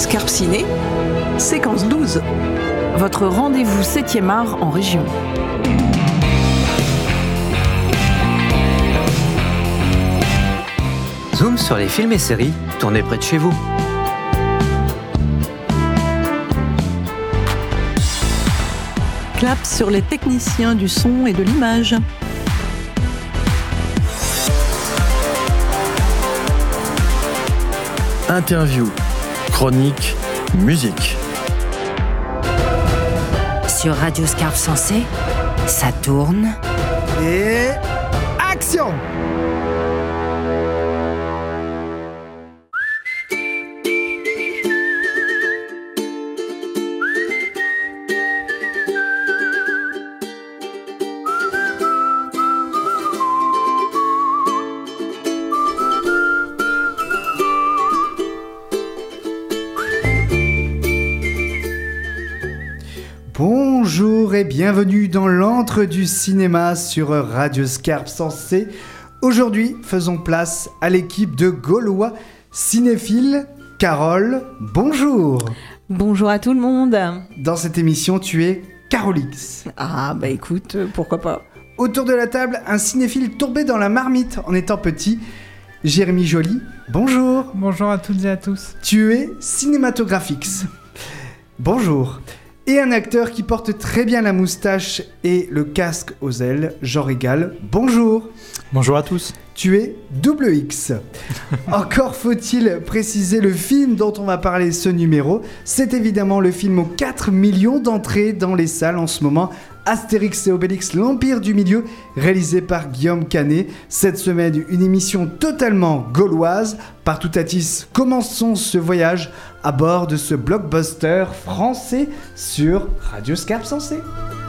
Scarpe Ciné, séquence 12. Votre rendez-vous 7e art en région. Zoom sur les films et séries tournés près de chez vous. Clap sur les techniciens du son et de l'image. Interview, chronique, musique. Sur Radio Scarpe Sensé, ça tourne. Et action du cinéma sur Radio Scarpe Sensé. Aujourd'hui, faisons place à l'équipe de Gaulois cinéphiles. Carole, bonjour Bonjour à tout le monde. Dans cette émission, tu es Carolix. Ah bah écoute, euh, pourquoi pas. Autour de la table, un cinéphile tombé dans la marmite en étant petit. Jérémy Joly, bonjour Bonjour à toutes et à tous. Tu es cinématographix. Bonjour. Et un acteur qui porte très bien la moustache et le casque aux ailes, Jean Régal. Bonjour. Bonjour à tous. Tu es double X. Encore faut-il préciser le film dont on va parler ce numéro. C'est évidemment le film aux 4 millions d'entrées dans les salles en ce moment. Astérix et Obélix, l'Empire du Milieu, réalisé par Guillaume Canet. Cette semaine, une émission totalement gauloise. Partout à Tis, commençons ce voyage à bord de ce blockbuster français sur Radio Scarpe Sensé. «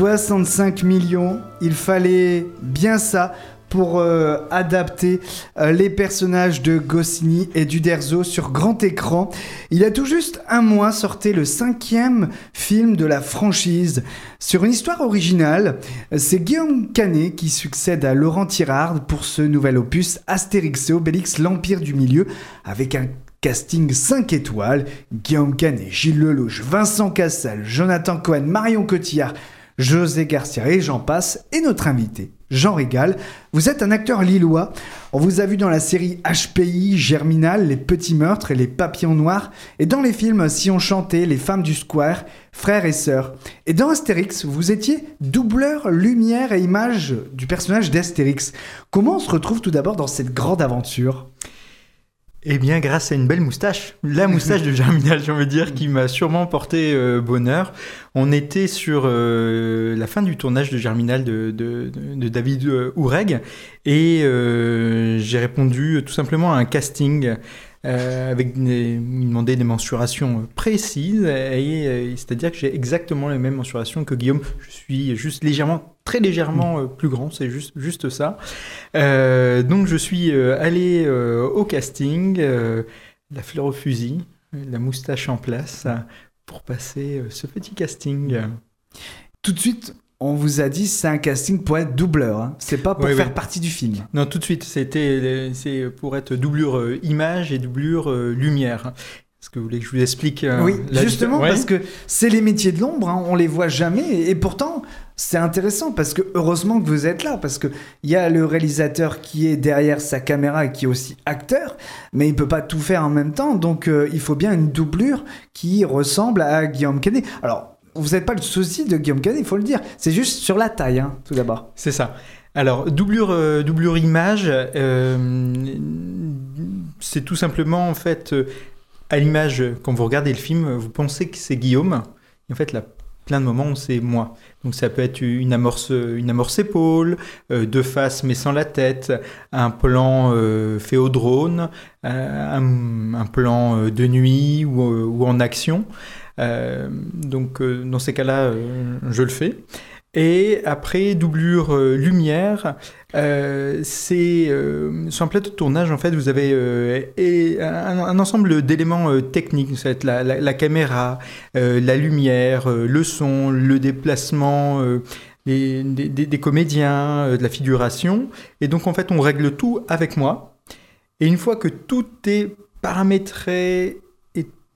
65 millions, il fallait bien ça pour euh, adapter euh, les personnages de Goscinny et d'Uderzo sur grand écran. Il a tout juste un mois sorti le cinquième film de la franchise. Sur une histoire originale, c'est Guillaume Canet qui succède à Laurent Tirard pour ce nouvel opus Astérix et Obélix, l'Empire du Milieu, avec un Casting 5 étoiles, Guillaume Canet, Gilles Lelouch, Vincent Cassel, Jonathan Cohen, Marion Cotillard, José Garcia et j'en passe, et notre invité, Jean Régal. Vous êtes un acteur lillois. On vous a vu dans la série HPI, Germinal, Les Petits Meurtres et Les Papillons Noirs, et dans les films Si on chantait, Les Femmes du Square, Frères et Sœurs. Et dans Astérix, vous étiez doubleur, lumière et image du personnage d'Astérix. Comment on se retrouve tout d'abord dans cette grande aventure? Eh bien, grâce à une belle moustache, la moustache de Germinal, j'ai envie de dire, qui m'a sûrement porté euh, bonheur. On était sur euh, la fin du tournage de Germinal de, de, de David euh, Oureg et euh, j'ai répondu tout simplement à un casting euh, avec des, des mensurations précises et, euh, c'est-à-dire que j'ai exactement les mêmes mensurations que Guillaume. Je suis juste légèrement, très légèrement euh, plus grand, c'est juste, juste ça. Euh, donc je suis euh, allé euh, au casting, euh, la fleur au fusil, la moustache en place euh, pour passer euh, ce petit casting. Tout de suite, on vous a dit c'est un casting pour être doubleur. hein. C'est pas pour Oui, faire oui. partie du film. Non, tout de suite, c'était c'est pour être doublure euh, image et doublure euh, lumière. Est-ce que vous voulez que je vous explique euh, oui, justement, parce que c'est les métiers de l'ombre, hein, on les voit jamais, et, pourtant, c'est intéressant, parce que heureusement que vous êtes là, parce qu'il y a le réalisateur qui est derrière sa caméra et qui est aussi acteur, mais il peut pas tout faire en même temps, donc euh, il faut bien une doublure qui ressemble à Guillaume Canet. Alors, vous n'êtes pas le souci de Guillaume Canet, il faut le dire, c'est juste sur la taille, hein, tout d'abord. C'est ça. Alors, doublure, euh, image, euh, c'est tout simplement, en fait, euh, à l'image, quand vous regardez le film, vous pensez que c'est Guillaume. Et en fait, là, plein de moments c'est moi. Donc ça peut être une amorce, une amorce épaule, deux faces mais sans la tête, un plan fait au drone, un, plan de nuit ou en action. Euh, donc euh, dans ces cas-là, euh, je le fais. Et après, doublure lumière, c'est sur un plateau de tournage, en fait, vous avez un, ensemble d'éléments techniques. Ça va être la, caméra, la lumière, le son, le déplacement des, comédiens, de la figuration. Et donc, en fait, on règle tout avec moi. Et une fois que tout est paramétré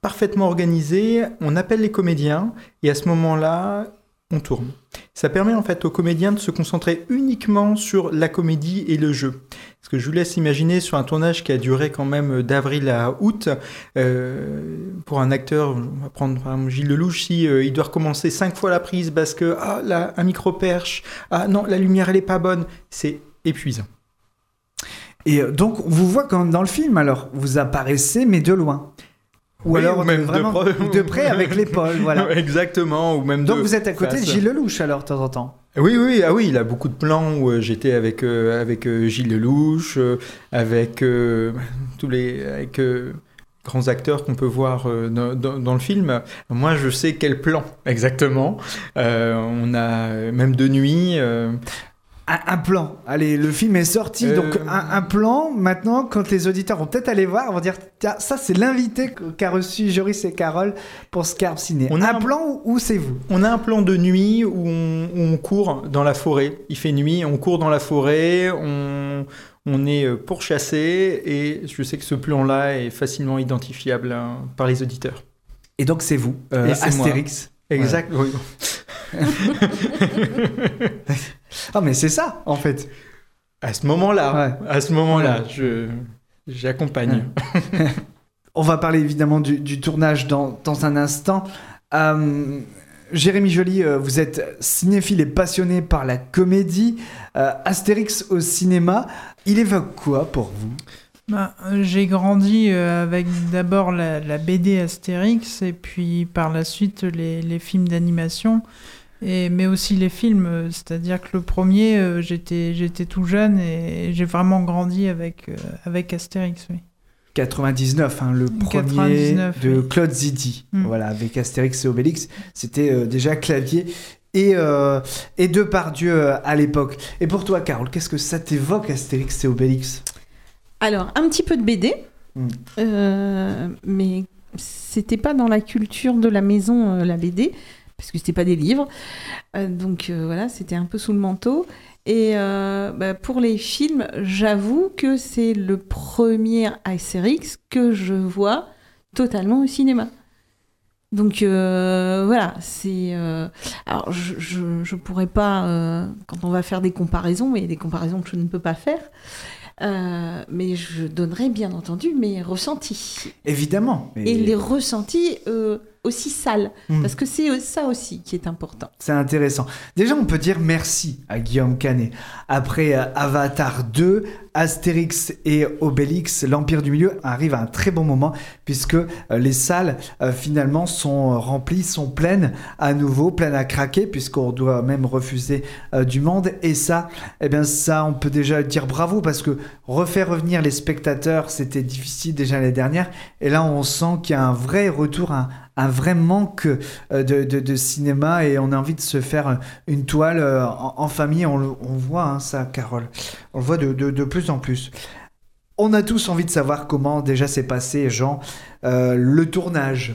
parfaitement organisé, on appelle les comédiens. Et à ce moment-là, on tourne. Ça permet en fait aux comédiens de se concentrer uniquement sur la comédie et le jeu. Parce que je vous laisse imaginer sur un tournage qui a duré quand même d'avril à août, euh, pour un acteur, on va prendre Gilles Lelouch, si euh, il doit recommencer cinq fois la prise parce que ah là un micro perche, ah non la lumière elle est pas bonne, c'est épuisant. Et euh, donc, on vous voit comme dans le film, alors. Vous apparaissez, mais de loin. Ou Oui, alors, ou même de vraiment pro- de près avec l'épaule, voilà. Exactement, ou même Donc, de vous êtes à côté de. Gilles Lelouch, alors, de temps en temps? Oui, oui, ah oui, il a beaucoup de plans où euh, j'étais avec, euh, avec euh, Gilles Lelouch, avec euh, tous les avec, euh, grands acteurs qu'on peut voir dans, le film. Moi, je sais quel plan exactement. On a même de nuit. Euh, Un, un plan. Allez, le film est sorti, Euh, donc un, un plan. Maintenant, quand les auditeurs vont peut-être aller voir, vont dire Tiens, ça, c'est l'invité qu'a reçu Joris et Carole pour Scarpe Ciné. On a un un- plan ou, ou c'est vous? On a un plan de nuit où on, où on court dans la forêt. Il fait nuit, on court dans la forêt, on, on est euh, pourchassé et je sais que ce plan-là est facilement identifiable hein, par les auditeurs. Et donc, c'est vous, euh, Et c'est moi. Astérix. Exact. oui. Ah, mais c'est ça, en fait. À ce moment-là, Ouais. à ce moment-là, je j'accompagne. On va parler évidemment du, du tournage dans, dans un instant. Euh, Jérémy Joly, euh, vous êtes cinéphile et passionné par la comédie. Euh, Astérix au cinéma, il évoque quoi pour vous? Bah, euh, j'ai grandi euh, avec d'abord la, la BD Astérix et puis par la suite les, les films d'animation, et, mais aussi les films. euh, C'est-à-dire que le premier, euh, j'étais, j'étais tout jeune et j'ai vraiment grandi avec, euh, avec Astérix. Oui. 99, hein, le premier 99, de oui. Claude Zidi, Mm. voilà, avec Astérix et Obélix. C'était euh, déjà Clavier et, euh, et Depardieu à l'époque. Et pour toi, Carole, qu'est-ce que ça t'évoque, Astérix et Obélix? Alors, un petit peu de BD, Mm. euh, mais c'était pas dans la culture de la maison, euh, la BD, parce que c'était pas des livres. Euh, donc euh, voilà, c'était un peu sous le manteau. Et euh, bah, pour les films, j'avoue que c'est le premier Astérix que je vois totalement au cinéma. Donc voilà, c'est. alors je, je, je pourrais pas, quand on va faire des comparaisons, mais des comparaisons que je ne peux pas faire. Euh, mais je donnerai bien entendu mes ressentis. Évidemment. Et les ressentis euh, aussi sales. Mm. Parce que c'est ça aussi qui est important. C'est intéressant. Déjà, on peut dire merci à Guillaume Canet. Après euh, Avatar 2, Astérix et Obélix, l'Empire du Milieu arrive à un très bon moment puisque euh, les salles euh, finalement sont remplies, sont pleines à nouveau, pleines à craquer puisqu'on doit même refuser du monde. Et ça, eh bien ça, on peut déjà dire bravo parce que refaire revenir les spectateurs, c'était difficile déjà l'année dernière. Et là, on sent qu'il y a un vrai retour, un, un vrai manque euh, de, de- de cinéma et on a envie de se faire une toile euh, en, en famille. On, le- on voit hein, ça, Carole. On le voit de, de- de plus en plus. On a tous envie de savoir comment déjà s'est passé, Jean, euh, le tournage.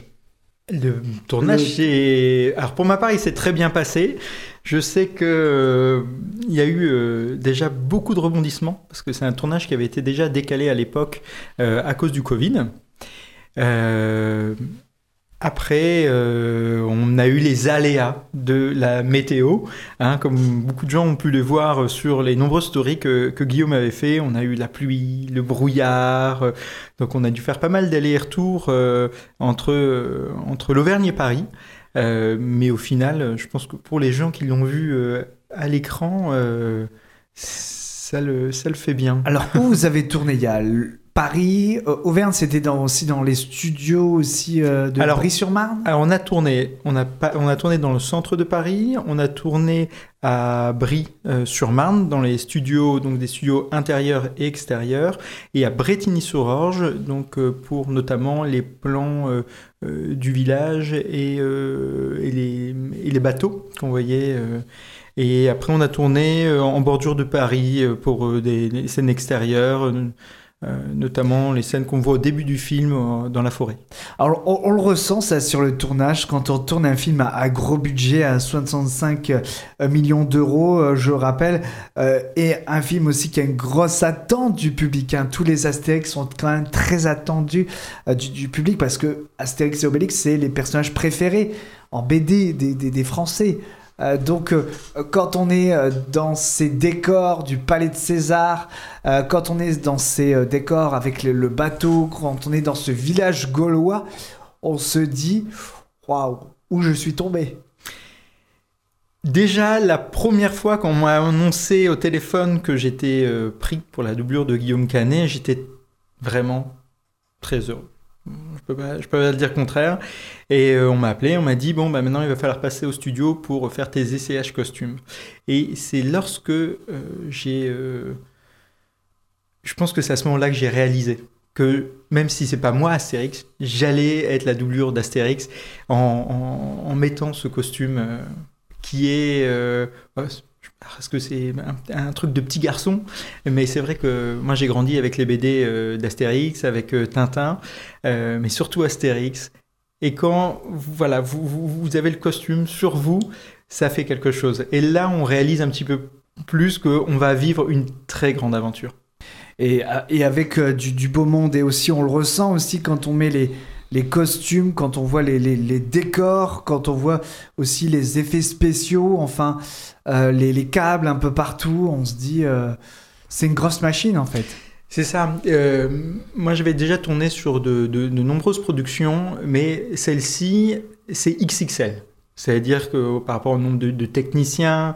Le tournage, c'est... Alors pour ma part, il s'est très bien passé. Je sais que euh, il y a eu euh, déjà beaucoup de rebondissements parce que c'est un tournage qui avait été déjà décalé à l'époque euh, à cause du Covid. Après, euh, on a eu les aléas de la météo, hein, comme beaucoup de gens ont pu le voir sur les nombreuses stories que, Guillaume avait fait. On a eu la pluie, le brouillard, euh, donc on a dû faire pas mal d'allers-retours euh, entre, entre l'Auvergne et Paris. Mais au final, je pense que pour les gens qui l'ont vu à l'écran, ça, le, ça le fait bien. Alors, où vous avez tourné Il y a Paris, euh, Auvergne, c'était dans, aussi dans les studios aussi euh, de Brie-sur-Marne Alors on a tourné, on a, on a tourné dans le centre de Paris, on a tourné à Brie-sur-Marne, dans les studios, donc des studios intérieurs et extérieurs, et à Bretigny-sur-Orge, donc euh, pour notamment les plans euh, euh, du village et, euh, et, les, et les bateaux qu'on voyait. euh, Et après, on a tourné euh, en bordure de Paris euh, pour euh, des, des scènes extérieures, euh, notamment les scènes qu'on voit au début du film euh, dans la forêt. Alors, on, le ressent ça sur le tournage quand on tourne un film à, gros budget, à 65 euh, millions d'euros, je rappelle, et un film aussi qui a une grosse attente du public. hein. Tous les Astérix sont quand même très attendus du, public parce que Astérix et Obélix, c'est les personnages préférés en BD des Français. Euh, donc, euh, quand on est euh, dans ces décors du Palais de César, quand on est dans ces décors avec le, bateau, quand on est dans ce village gaulois, on se dit waouh, où je suis tombé. Déjà, la première fois qu'on m'a annoncé au téléphone que j'étais pris pour la doublure de Guillaume Canet, j'étais vraiment très heureux. Je peux pas, je peux pas dire contraire. Et euh, on m'a appelé, on m'a dit bon bah maintenant il va falloir passer au studio pour faire tes essayages costumes. Et c'est lorsque euh, j'ai, euh, je pense que c'est à ce moment-là que j'ai réalisé que même si c'est pas moi Astérix, j'allais être la doublure d'Astérix en, mettant ce costume qui est ouais, parce que c'est un, truc de petit garçon, mais c'est vrai que moi j'ai grandi avec les BD euh, d'Astérix, avec Tintin, mais surtout Astérix. Et quand voilà, vous, vous, avez le costume sur vous, ça fait quelque chose. Et là, on réalise un petit peu plus qu'on va vivre une très grande aventure. Et, euh, et avec euh, du, beau monde, et aussi on le ressent aussi quand on met les, les costumes, quand on voit les, les- décors, quand on voit aussi les effets spéciaux, enfin euh, les, les câbles un peu partout, on se dit euh, c'est une grosse machine en fait. C'est ça. Euh, moi, j'avais déjà tourné sur de, nombreuses productions, mais celle-ci, c'est XXL. C'est-à-dire que par rapport au nombre de, techniciens,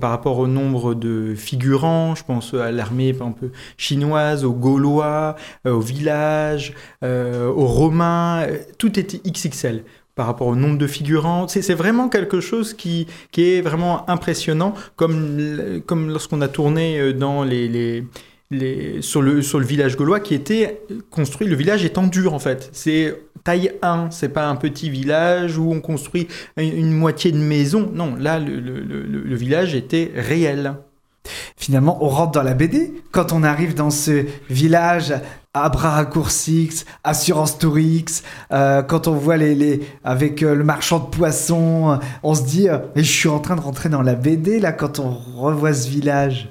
par rapport au nombre de figurants, je pense à l'armée par exemple, chinoise, aux Gaulois, euh, aux villages, euh, aux Romains, euh, tout était XXL par rapport au nombre de figurants. C'est vraiment quelque chose qui, est vraiment impressionnant, comme, lorsqu'on a tourné dans les, les, sur, le, sur le village gaulois qui était construit, le village est en dur en fait. C'est taille 1, c'est pas un petit village où on construit une, une moitié de maison. Non, là, le, le- le- le village était réel. Finalement, on rentre dans la BD quand on arrive dans ce village à bras raccourcis, assurance Tourix, euh, quand on voit les, les avec euh, le marchand de poissons, euh, on se dit, euh, je suis en train de rentrer dans la BD là quand on revoit ce village.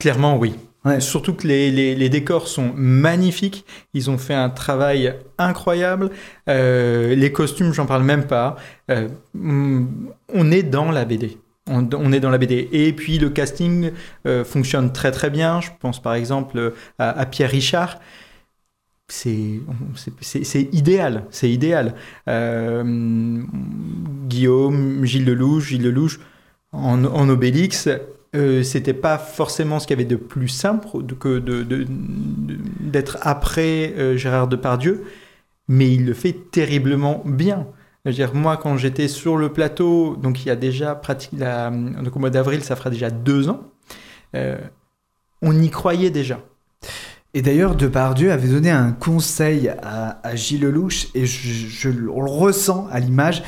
Clairement, oui. Surtout que les, décors sont magnifiques. Ils ont fait un travail incroyable. Euh, les costumes, j'en parle même pas. Euh, mm, on est dans la BD. On, est dans la BD. Et puis le casting euh, fonctionne très très bien. Je pense par exemple à, Pierre Richard. C'est idéal, c'est idéal. Guillaume, Gilles Lelouch, Gilles Lelouch en, en Obélix, euh, c'était pas forcément ce qu'il y avait de plus simple que de- d'être après euh, Gérard Depardieu, mais il le fait terriblement bien. Dire, moi, quand j'étais sur le plateau, donc il y a déjà pratiquement, la- donc au mois d'avril, ça fera déjà deux ans, euh, on y croyait déjà. Et d'ailleurs, Depardieu avait donné un conseil à, à Gilles Lelouch, et je, je- on le ressent à l'image.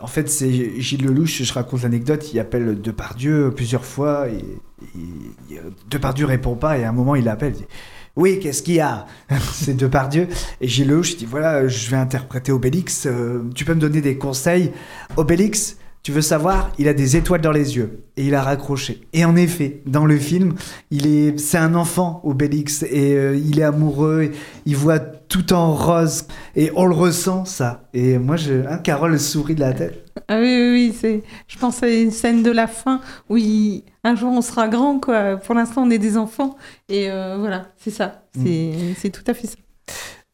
En fait, c'est Gilles Lelouch, je raconte l'anecdote, il appelle Depardieu plusieurs fois, et, et- et Depardieu répond pas, et à un moment, il l'appelle, il dit Oui, qu'est-ce qu'il y a? C'est Depardieu. Et Gilles Lelouch dit Voilà, je vais interpréter Obélix, euh, tu peux me donner des conseils Obélix, tu veux savoir, il a des étoiles dans les yeux. Et il a raccroché. Et en effet, dans le film, il est, c'est un enfant, Obélix, et euh, il est amoureux, et il voit tout en rose, et on le ressent, ça. Et moi, je, hein, Carole sourit de la tête. Ah oui, oui, oui, c'est... je pense à une scène de la fin où il- un jour on sera grand, quoi. Pour l'instant, on est des enfants. Et euh, voilà, c'est ça. C'est... c'est tout à fait ça.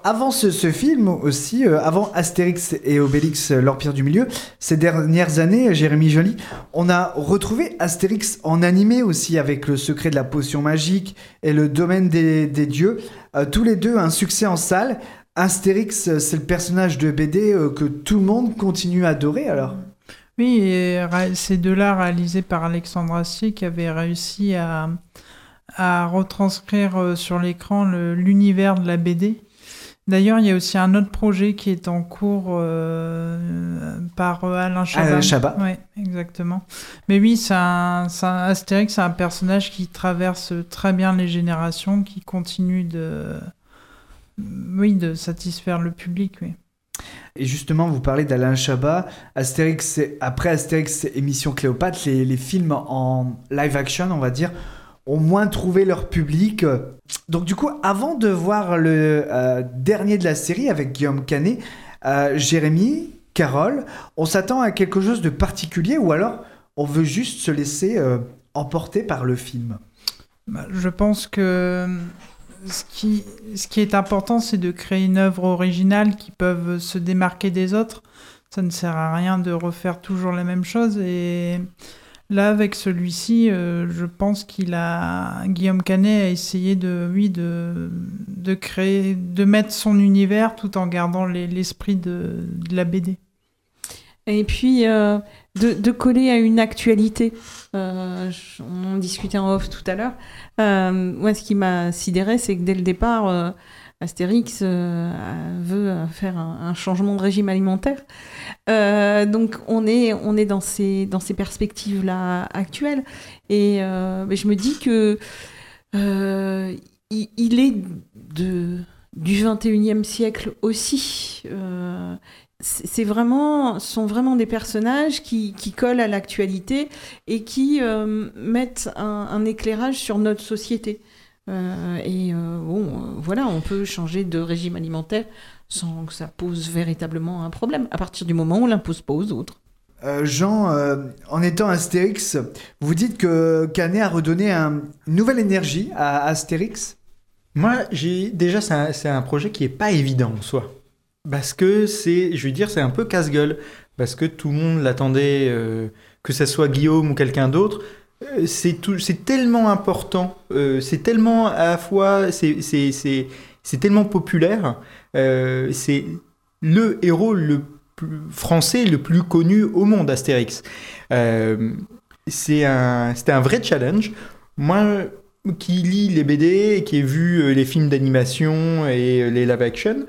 Avant ce, film aussi, euh, avant Astérix et Obélix, euh, l'Empire du Milieu, ces dernières années, Jérémy Joly, on a retrouvé Astérix en animé aussi avec le secret de la potion magique et le domaine des, dieux. Euh, tous les deux un succès en salle. Astérix, euh, c'est le personnage de BD que tout le monde continue à adorer alors. Oui, et ra- ces deux-là réalisés par Alexandre Astier qui avait réussi à, à retranscrire sur l'écran l'univers de la BD. D'ailleurs, il y a aussi un autre projet qui est en cours euh, par Alain Chabat. Alain Chabat. Oui, exactement. Mais oui, c'est un, Astérix, c'est un personnage qui traverse très bien les générations, qui continue de, oui, de satisfaire le public. Oui. Et justement, vous parlez d'Alain Chabat. Astérix, après Astérix Émission Cléopâtre, les, les films en live action, on va dire, ont moins trouvé leur public. Donc du coup, avant de voir le euh, dernier de la série avec Guillaume Canet, euh, Jérémy, Carole, on s'attend à quelque chose de particulier ou alors on veut juste se laisser euh, emporter par le film? Bah, Je pense que ce qui, ce qui est important, c'est de créer une œuvre originale qui peuvent se démarquer des autres. Ça ne sert à rien de refaire toujours la même chose. Et là, avec celui-ci, euh, je pense qu'il a Guillaume Canet a essayé de, oui, de, créer, de mettre son univers tout en gardant les- l'esprit de, la BD. Et puis, euh, de, coller à une actualité. Euh, on en discutait en off tout à l'heure. Moi, ce qui m'a sidéré, c'est que dès le départ, Astérix euh, veut faire un, changement de régime alimentaire. Euh, donc, on est, on est dans ces, dans ces perspectives-là actuelles. Et euh, je me dis que il, est de, du 21e siècle aussi. C'est vraiment, sont vraiment des personnages qui, qui collent à l'actualité et qui mettent un éclairage sur notre société. Euh, et euh, bon, euh, voilà, on peut changer de régime alimentaire sans que ça pose véritablement un problème, à partir du moment où on l'impose pas aux autres. Euh, Jean, euh, en étant Astérix, vous dites que Canet a redonné un- une nouvelle énergie à Astérix? Moi, j'ai déjà, c'est un, projet qui est pas évident en soi. Parce que c'est, je veux dire, c'est un peu casse-gueule. Parce que tout le monde l'attendait, euh, que ce soit Guillaume ou quelqu'un d'autre. Euh, c'est tellement important, euh, c'est tellement à la fois, c'est- tellement populaire. euh, c'est le héros le plus français le plus connu au monde, Astérix. C'est un, c'était un vrai challenge. Moi, qui lit les BD et qui ai vu les films d'animation et les live action,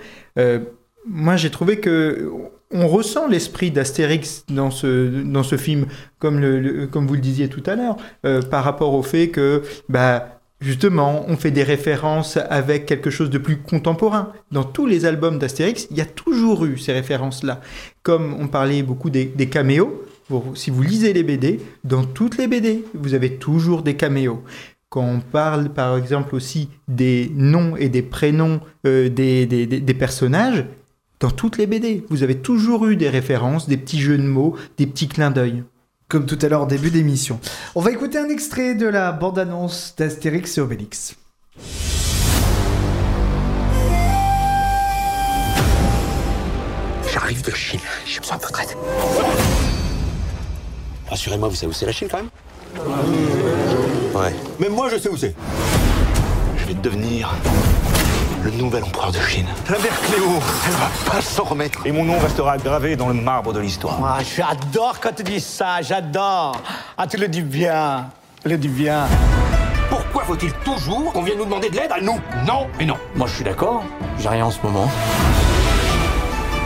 moi j'ai trouvé que on ressent l'esprit d'Astérix dans ce, dans ce film, comme, le, comme vous le disiez tout à l'heure, euh, par rapport au fait que, bah, justement, on fait des références avec quelque chose de plus contemporain. Dans tous les albums d'Astérix, il y a toujours eu ces références-là. Comme on parlait beaucoup des, des caméos, si vous lisez les BD, dans toutes les BD, vous avez toujours des caméos. Quand on parle, par exemple, aussi des noms et des prénoms euh, des- des- des personnages, dans toutes les BD, vous avez toujours eu des références, des petits jeux de mots, des petits clins d'œil. Comme tout à l'heure, au début d'émission. On va écouter un extrait de la bande-annonce d'Astérix et Obélix. J'arrive de Chine. J'ai besoin de votre aide. Rassurez-moi, vous savez où c'est la Chine quand même? Ouais. Même moi, je sais où c'est. Je vais devenir le nouvel empereur de Chine. La mère Cléo, elle va pas s'en remettre. Et mon nom restera gravé dans le marbre de l'histoire. Ah, j'adore quand tu dis ça, j'adore. Ah, tu le dis bien, tu le dis bien. Pourquoi faut-il toujours qu'on vienne nous demander de l'aide à nous? Non et non. Moi, je suis d'accord. J'ai rien en ce moment.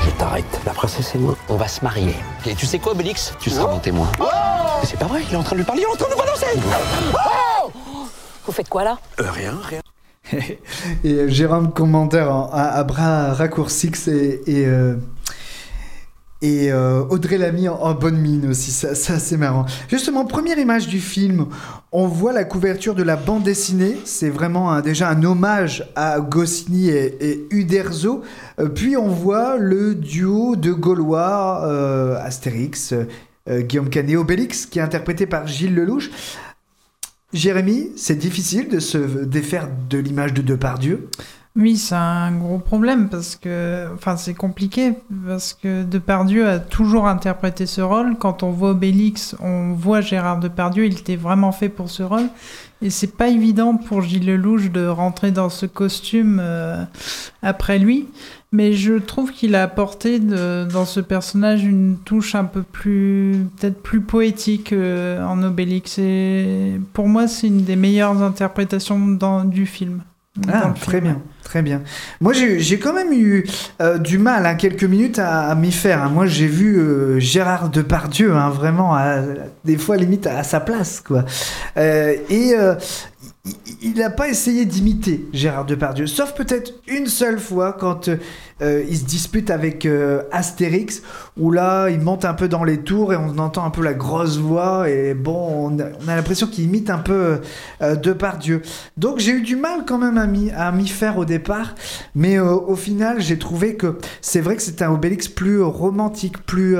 Je t'arrête. La princesse et moi, on va se marier. Et tu sais quoi, Obélix? Tu seras mon témoin. Mais c'est pas vrai, il est en train de lui parler, il est en train de nous balancer Vous faites quoi là? Euh, Rien, rien. Et euh, Jérôme commentaire en- à, bras raccourcis et, et, euh, et euh, Audrey Lamy en, en bonne mine aussi, ça, ça c'est marrant. Justement, première image du film, on voit la couverture de la bande dessinée, c'est vraiment déjà un hommage à Goscinny et, et Uderzo, puis on voit le duo de Gaulois, Astérix, Guillaume Canet, Obélix, qui est interprété par Gilles Lelouch. Jérémy, c'est difficile de se défaire de l'image de Depardieu? Oui, c'est un gros problème parce que, enfin, c'est compliqué parce que Depardieu a toujours interprété ce rôle. Quand on voit Obélix, on voit Gérard Depardieu, il était vraiment fait pour ce rôle. Et c'est pas évident pour Gilles Lelouch de rentrer dans ce costume euh, après lui. Mais je trouve qu'il a apporté dans ce personnage une touche un peu plus, peut-être plus poétique euh, en Obélix. Pour moi, c'est une des meilleures interprétations du film. Ah, très bien, très bien. Moi, j'ai quand même eu euh, du mal, hein, quelques minutes à, à m'y faire. hein. Moi, j'ai vu euh, Gérard Depardieu, hein, vraiment, à- des fois limite à, sa place, quoi. Euh, et il- n'a pas essayé d'imiter Gérard Depardieu, sauf peut-être une seule fois quand euh, il se dispute avec euh, Astérix, où là, il monte un peu dans les tours et on entend un peu la grosse voix, et bon, on a, on a l'impression qu'il imite un peu euh, Depardieu. Donc j'ai eu du mal quand même à m'y, faire au départ, mais euh, au final, j'ai trouvé que c'est vrai que c'est un Obélix plus romantique, plus...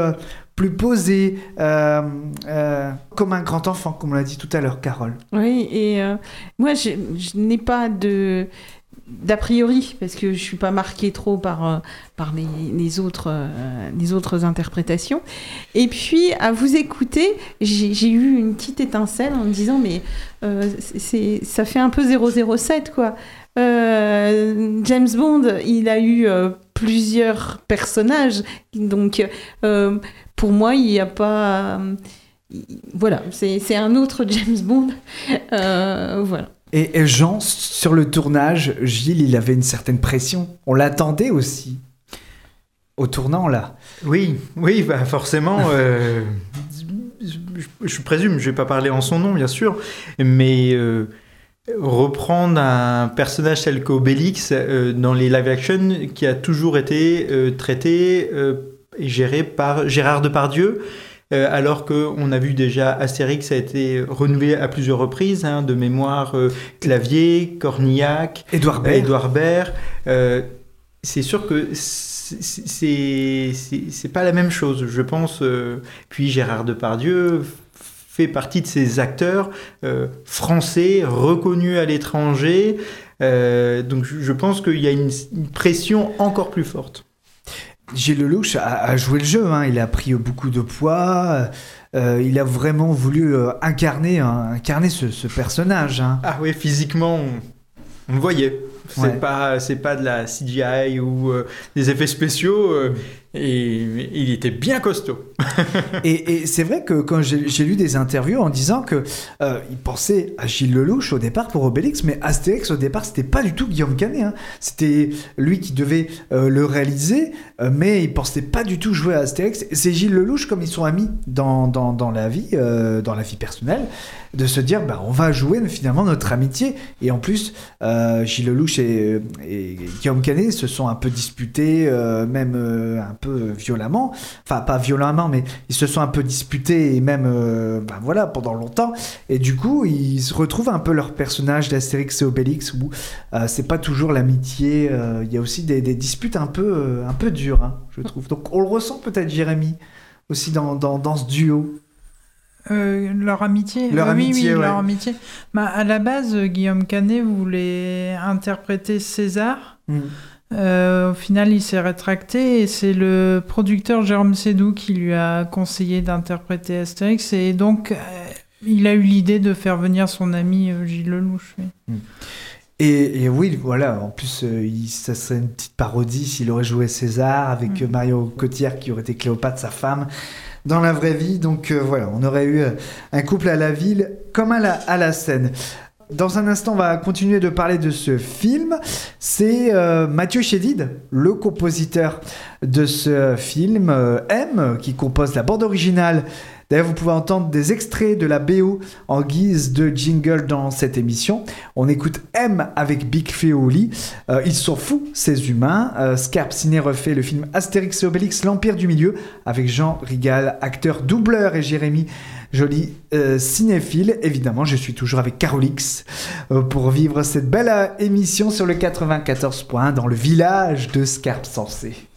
plus posé, euh, euh, comme un grand enfant, comme on l'a dit tout à l'heure, Carole. Oui, et euh, moi, je, n'ai pas de d'a priori parce que je suis pas marquée trop par par les, les autres les autres interprétations. Et puis à vous écouter j'ai eu une petite étincelle en me disant mais c'est ça fait un peu 007 quoi. James Bond il a eu plusieurs personnages. Donc pour moi il n'y a pas il- voilà c'est un autre James Bond Euh, voilà Et, et Jean, sur le tournage, Gilles, il avait une certaine pression. On l'attendait aussi. Au tournant, là. Oui, oui, bah forcément. euh, je, je présume, je vais pas parler en son nom, bien sûr, mais euh, reprendre un personnage tel qu'Obélix euh, dans les live action qui a toujours été euh, traité géré par Gérard Depardieu. euh, alors qu'on a vu déjà Astérix a été renouvelé à plusieurs reprises, hein, de mémoire euh, Clavier, Cornillac, Édouard Baird. Euh, c'est sûr que c'est- pas la même chose, je pense. puis Gérard Depardieu fait partie de ces acteurs français reconnus à l'étranger. Donc je je pense qu'il y a une, une pression encore plus forte. Gilles Lelouch a, a joué le jeu, hein. il a pris beaucoup de poids, euh, il a vraiment voulu euh, incarner, hein, incarner ce, ce personnage. hein. Ah oui, physiquement, on, on le voyait. C'est Ouais. pas, de la CGI ou euh, des effets spéciaux. Il était bien costaud. et c'est vrai que quand j'ai lu des interviews en disant que euh, il pensait à Gilles Lelouch au départ pour Obélix, mais Astérix au départ c'était pas du tout Guillaume Canet. hein. C'était lui qui devait euh, le réaliser, euh, mais il pensait pas du tout jouer à Astérix. C'est Gilles Lelouch comme ils sont amis dans, la vie, dans la vie personnelle, de se dire bah on va jouer finalement notre amitié. Et en plus Gilles Lelouch et, et Guillaume Canet se sont un peu disputés, même un peu violemment. Enfin, pas violemment, mais ils se sont un peu disputés et même, euh, ben voilà, pendant longtemps. Et du coup, ils se retrouvent un peu leur personnage d'Astérix et Obélix où euh, c'est pas toujours l'amitié. euh, Il y a aussi des, des disputes un peu, euh, un peu dures, hein, je trouve. Donc, on le ressent peut-être, Jérémy, aussi dans, dans, dans ce duo. Euh, leur amitié Leur oui, amitié, oui, ouais. leur amitié. Bah, à la base, Guillaume Canet voulait interpréter César. Mm. Euh, au final, il s'est rétracté et c'est le producteur Jérôme Sédou qui lui a conseillé d'interpréter Astérix. Et donc, euh, il a eu l'idée de faire venir son ami euh, Gilles Lelouch. oui. Et, et oui, voilà, en plus, il- ça serait une petite parodie s'il aurait joué César avec euh, Mario Cotillard qui aurait été Cléopâtre, sa femme, dans la vraie vie. Donc euh, voilà, on aurait eu un couple à la ville comme à la, à la scène. Dans un instant, on va continuer de parler de ce film. C'est euh, Mathieu Chédid, le compositeur de ce film, euh, M, qui compose la bande originale. D'ailleurs, vous pouvez entendre des extraits de la BO en guise de jingle dans cette émission. On écoute M avec Big Feoli. Euh, ils sont fous, ces humains. Euh, Scarpe Ciné refait le film Astérix et Obélix, l'Empire du Milieu, avec Jean Rigal, acteur doubleur, et Jérémy Joly, euh, cinéphile. Évidemment, je suis toujours avec Carolix euh, pour vivre cette belle euh, émission sur le 94.1 dans le village de Scarpe Sensé.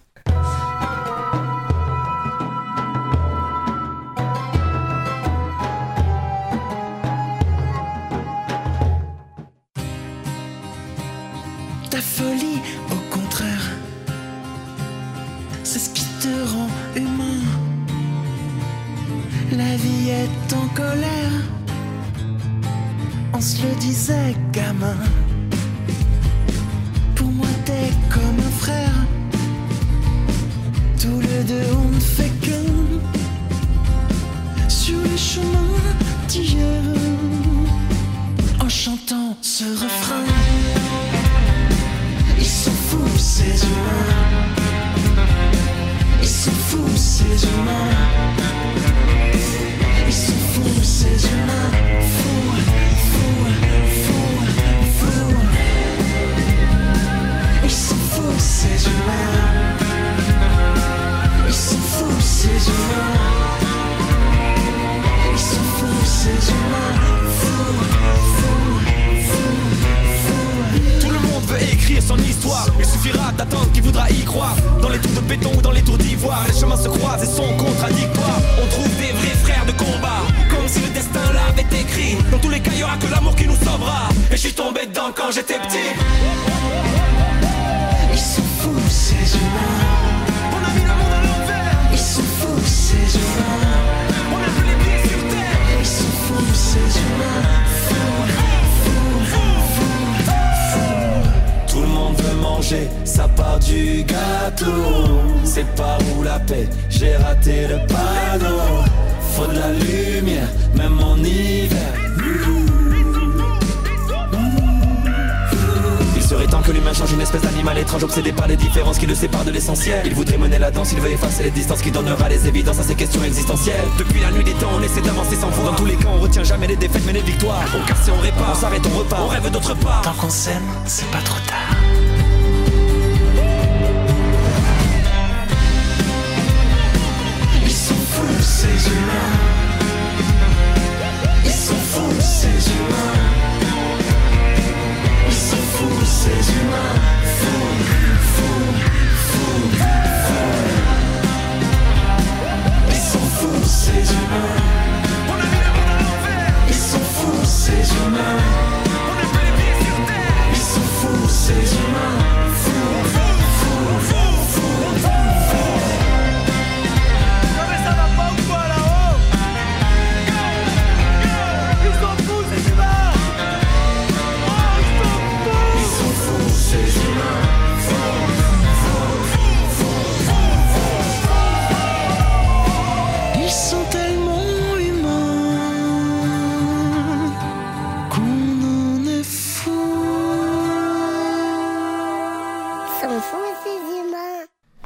Écrit. Dans tous les cas, il y aura que l'amour qui nous sauvera. Et je suis tombé dedans quand j'étais petit. Ils sont fous ces humains. On a mis le monde à l'envers. Ils sont fous ces humains. On a plus les pieds sur terre. Ils sont fous ces humains. Manger sa part du gâteau. C'est pas où la paix, j'ai raté le panneau. Faut de la lumière, même en hiver. Il serait temps que l'humain change une espèce d'animal étrange obsédé par les différences qui le séparent de l'essentiel. Il voudrait mener la danse, il veut effacer les distances qui donnera les évidences à ces questions existentielles. Depuis la nuit des temps, on essaie d'avancer sans foi. Dans tous les cas, on retient jamais les défaites mais les victoires. On casse et on répare, on s'arrête, on repart, on rêve d'autre part. Tant qu'on s'aime, c'est pas trop tard. Ils sont fous ces humains.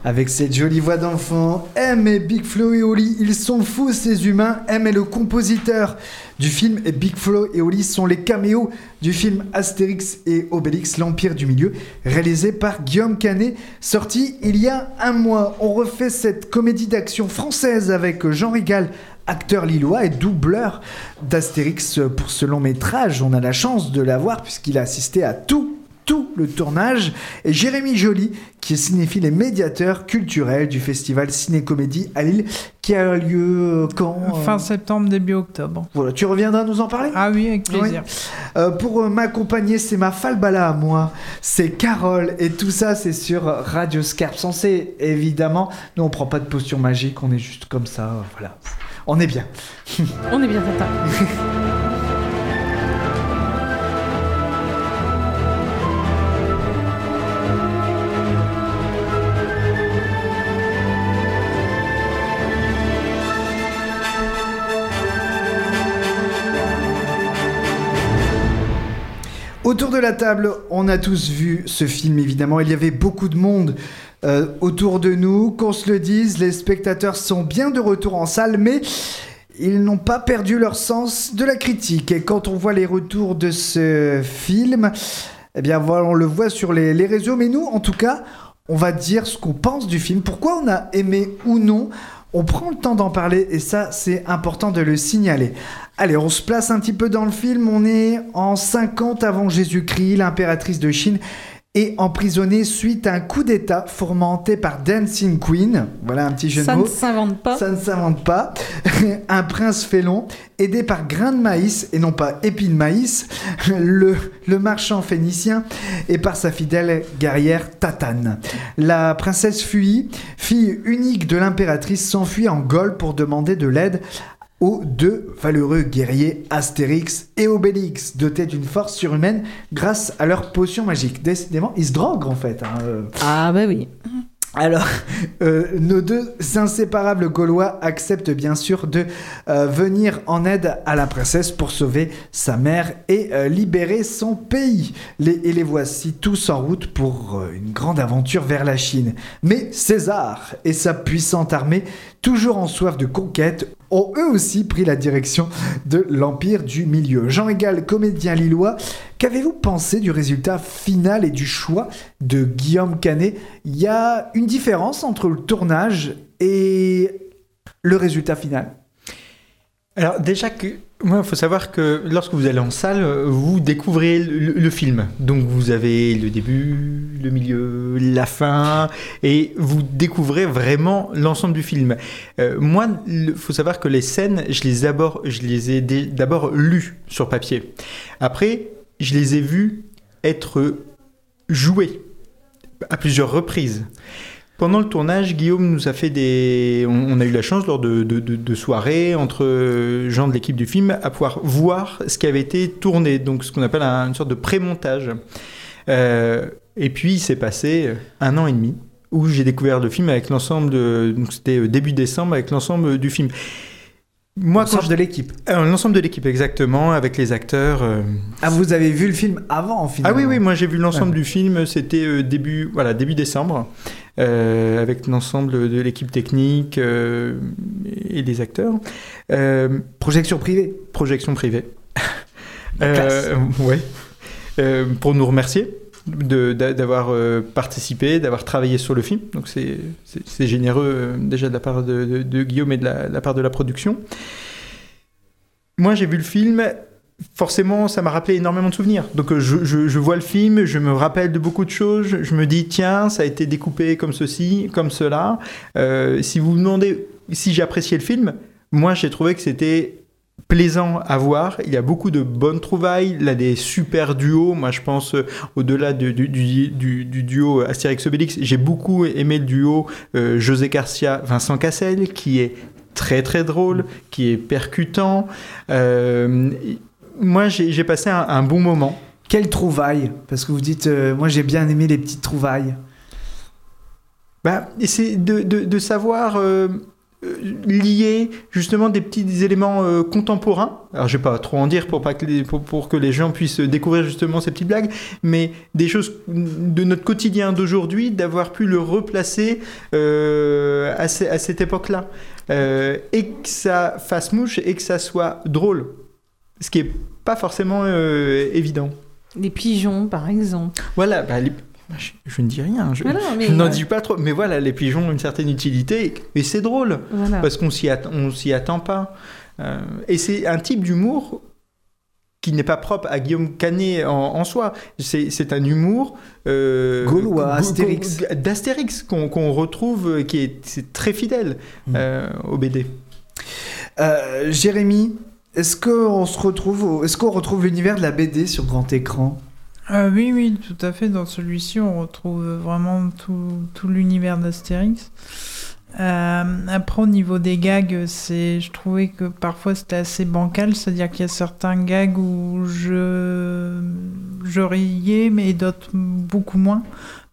Avec cette jolie voix d'enfant, M et Big Flo et Oli, ils sont fous ces humains. M est le compositeur du film et Big Flo et Oli sont les caméos du film Astérix et Obélix, l'Empire du Milieu, réalisé par Guillaume Canet, sorti il y a un mois. On refait cette comédie d'action française avec Jean Rigal, acteur lillois et doubleur d'Astérix pour ce long métrage. On a la chance de l'avoir puisqu'il a assisté à tout tout le tournage et Jérémy Joly qui est cinéphile et médiateur culturel du festival Ciné-Comédie à Lille qui a lieu quand euh, Fin septembre, début octobre. Voilà, tu reviendras nous en parler? Ah oui, avec plaisir. Oui. Euh, pour euh, m'accompagner, c'est ma falbala à moi, c'est Carole et tout ça c'est sur Radio Scarpe Sensé évidemment. Nous on prend pas de posture magique, on est juste comme ça, voilà. On est bien. On est bien tata. Autour de la table, on a tous vu ce film, évidemment. Il y avait beaucoup de monde euh, autour de nous. Qu'on se le dise, les spectateurs sont bien de retour en salle, mais ils n'ont pas perdu leur sens de la critique. Et quand on voit les retours de ce film, eh bien on le voit sur les, les réseaux. Mais nous, en tout cas, on va dire ce qu'on pense du film. Pourquoi on a aimé ou non on prend le temps d'en parler et ça, c'est important de le signaler. Allez, on se place un petit peu dans le film. On est en 50 avant Jésus-Christ. L'impératrice de Chine est emprisonnée suite à un coup d'État fomenté par Dancing Queen. Voilà un petit jeu Ça de ne mots. s'invente pas. Ça ne s'invente pas. un prince félon, aidé par grain de maïs et non pas épis de maïs, le, le marchand phénicien et par sa fidèle guerrière Tatane. La princesse Fuyi, fille unique de l'impératrice, s'enfuit en Gaule pour demander de l'aide aux deux valeureux guerriers Astérix et Obélix, dotés d'une force surhumaine grâce à leur potion magique. Décidément, ils se droguent en fait. hein. Ah bah oui. Alors, euh, nos deux inséparables Gaulois acceptent bien sûr de euh, venir en aide à la princesse pour sauver sa mère et euh, libérer son pays. Les- et les voici tous en route pour une grande aventure vers la Chine. Mais César et sa puissante armée, toujours en soif de conquête, ont eux aussi pris la direction de l'Empire du Milieu. Jean Égal, comédien lillois, qu'avez-vous pensé du résultat final et du choix de Guillaume Canet? Il y a une différence entre le tournage et le résultat final? Alors déjà que il faut savoir que lorsque vous allez en salle, vous découvrez le, film. Donc vous avez le début, le milieu, la fin, et vous découvrez vraiment l'ensemble du film. Euh, moi, il faut savoir que les scènes, je les, ai d'abord lues sur papier. Après, je les ai vues être jouées à plusieurs reprises. Pendant le tournage, Guillaume nous a fait des. On, a eu la chance lors de, soirées entre gens de l'équipe du film à pouvoir voir ce qui avait été tourné, donc ce qu'on appelle un- une sorte de pré-montage. Euh, et puis il s'est passé un an et demi où j'ai découvert le film avec l'ensemble. Donc c'était euh, début décembre avec l'ensemble du film. Moi, L'ensemble de l'équipe. Euh, L'ensemble de l'équipe, exactement, avec les acteurs. euh, Ah, vous avez vu le film avant, finalement ah oui, oui, moi j'ai vu l'ensemble Ouais. du film, c'était euh, début, voilà, début décembre, avec l'ensemble de l'équipe technique et des acteurs. Projection privée Projection privée. Ouais. Pour nous remercier d'avoir euh, participé, d'avoir travaillé sur le film. Donc c'est- généreux euh, déjà de la part de, Guillaume et de la, part de la production. Moi j'ai vu le film, forcément ça m'a rappelé énormément de souvenirs. Donc euh, je, je- vois le film, je me rappelle de beaucoup de choses, je, me dis tiens ça a été découpé comme ceci, comme cela. Si vous me demandez si j'ai apprécié le film, moi j'ai trouvé que c'était plaisant à voir. Il y a beaucoup de bonnes trouvailles. Il a des super duos. Moi, je pense euh, au-delà du, du- du- du- du duo Astérix Obélix, j'ai beaucoup aimé le duo euh, José Garcia Vincent Cassel, qui est très très drôle, qui est percutant. Euh, moi, j'ai passé un, un bon moment. Quelle trouvaille Parce que vous dites, moi j'ai bien aimé les petites trouvailles. Bah, c'est de, de- de savoir lier justement des petits éléments euh, contemporains. Alors, je vais pas trop en dire pour, pas que les, pour, pour que les gens puissent découvrir justement ces petites blagues, mais des choses de notre quotidien d'aujourd'hui, d'avoir pu le replacer euh, à, ce- à cette époque-là. Euh, et que ça fasse mouche et que ça soit drôle. Ce qui est pas forcément euh, évident. Les pigeons, par exemple. Voilà, bah, les- je, je ne dis rien, je, Voilà, mais, je n'en dis pas trop. Mais voilà, les pigeons ont une certaine utilité et c'est drôle Voilà. parce qu'on s'y att- s'y attend pas. Euh, et c'est un type d'humour qui n'est pas propre à Guillaume Canet en, en soi. C'est un humour euh, Gaulois, Astérix. d'Astérix qu'on retrouve, euh, qui est, très fidèle Mm. euh, au BD. Euh, Jérémy, est-ce qu'on se retrouve, est-ce qu'on retrouve l'univers de la BD sur grand écran? Euh, oui, oui, tout à fait. Dans celui-ci, on retrouve vraiment tout, tout l'univers d'Astérix. Euh, après, au niveau des gags, c'est, je trouvais que parfois c'était assez bancal, c'est-à-dire qu'il y a certains gags où je, je riais, mais d'autres beaucoup moins.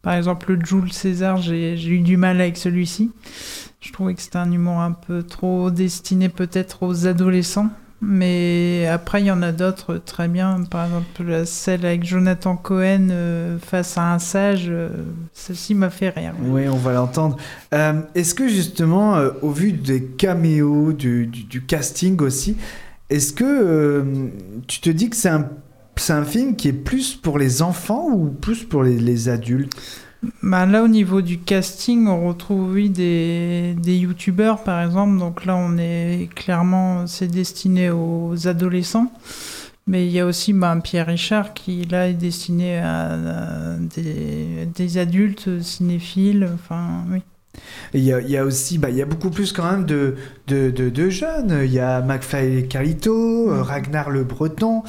Par exemple, le Jules César, j'ai, j'ai eu du mal avec celui-ci. Je trouvais que c'était un humour un peu trop destiné peut-être aux adolescents. Mais après, il y en a d'autres très bien. Par exemple, celle avec Jonathan Cohen euh, face à un sage, euh, celle-ci m'a fait rire. Oui, on va l'entendre. Euh, est-ce que justement, au vu des caméos, du, du- casting aussi, est-ce que tu te dis que c'est un, un film qui est plus pour les enfants ou plus pour les, les adultes? Bah, là, au niveau du casting, on retrouve oui, des, des youtubeurs, par exemple. Donc là, on est clairement, c'est destiné aux adolescents. Mais il y a aussi bah, Pierre Richard qui, là, est destiné à, à des, des adultes cinéphiles. Enfin, oui. Il y a, il y a aussi, bah, il y a beaucoup plus quand même de, de, de- de jeunes. Il y a McFly et Carlito, euh, Ragnar le Breton.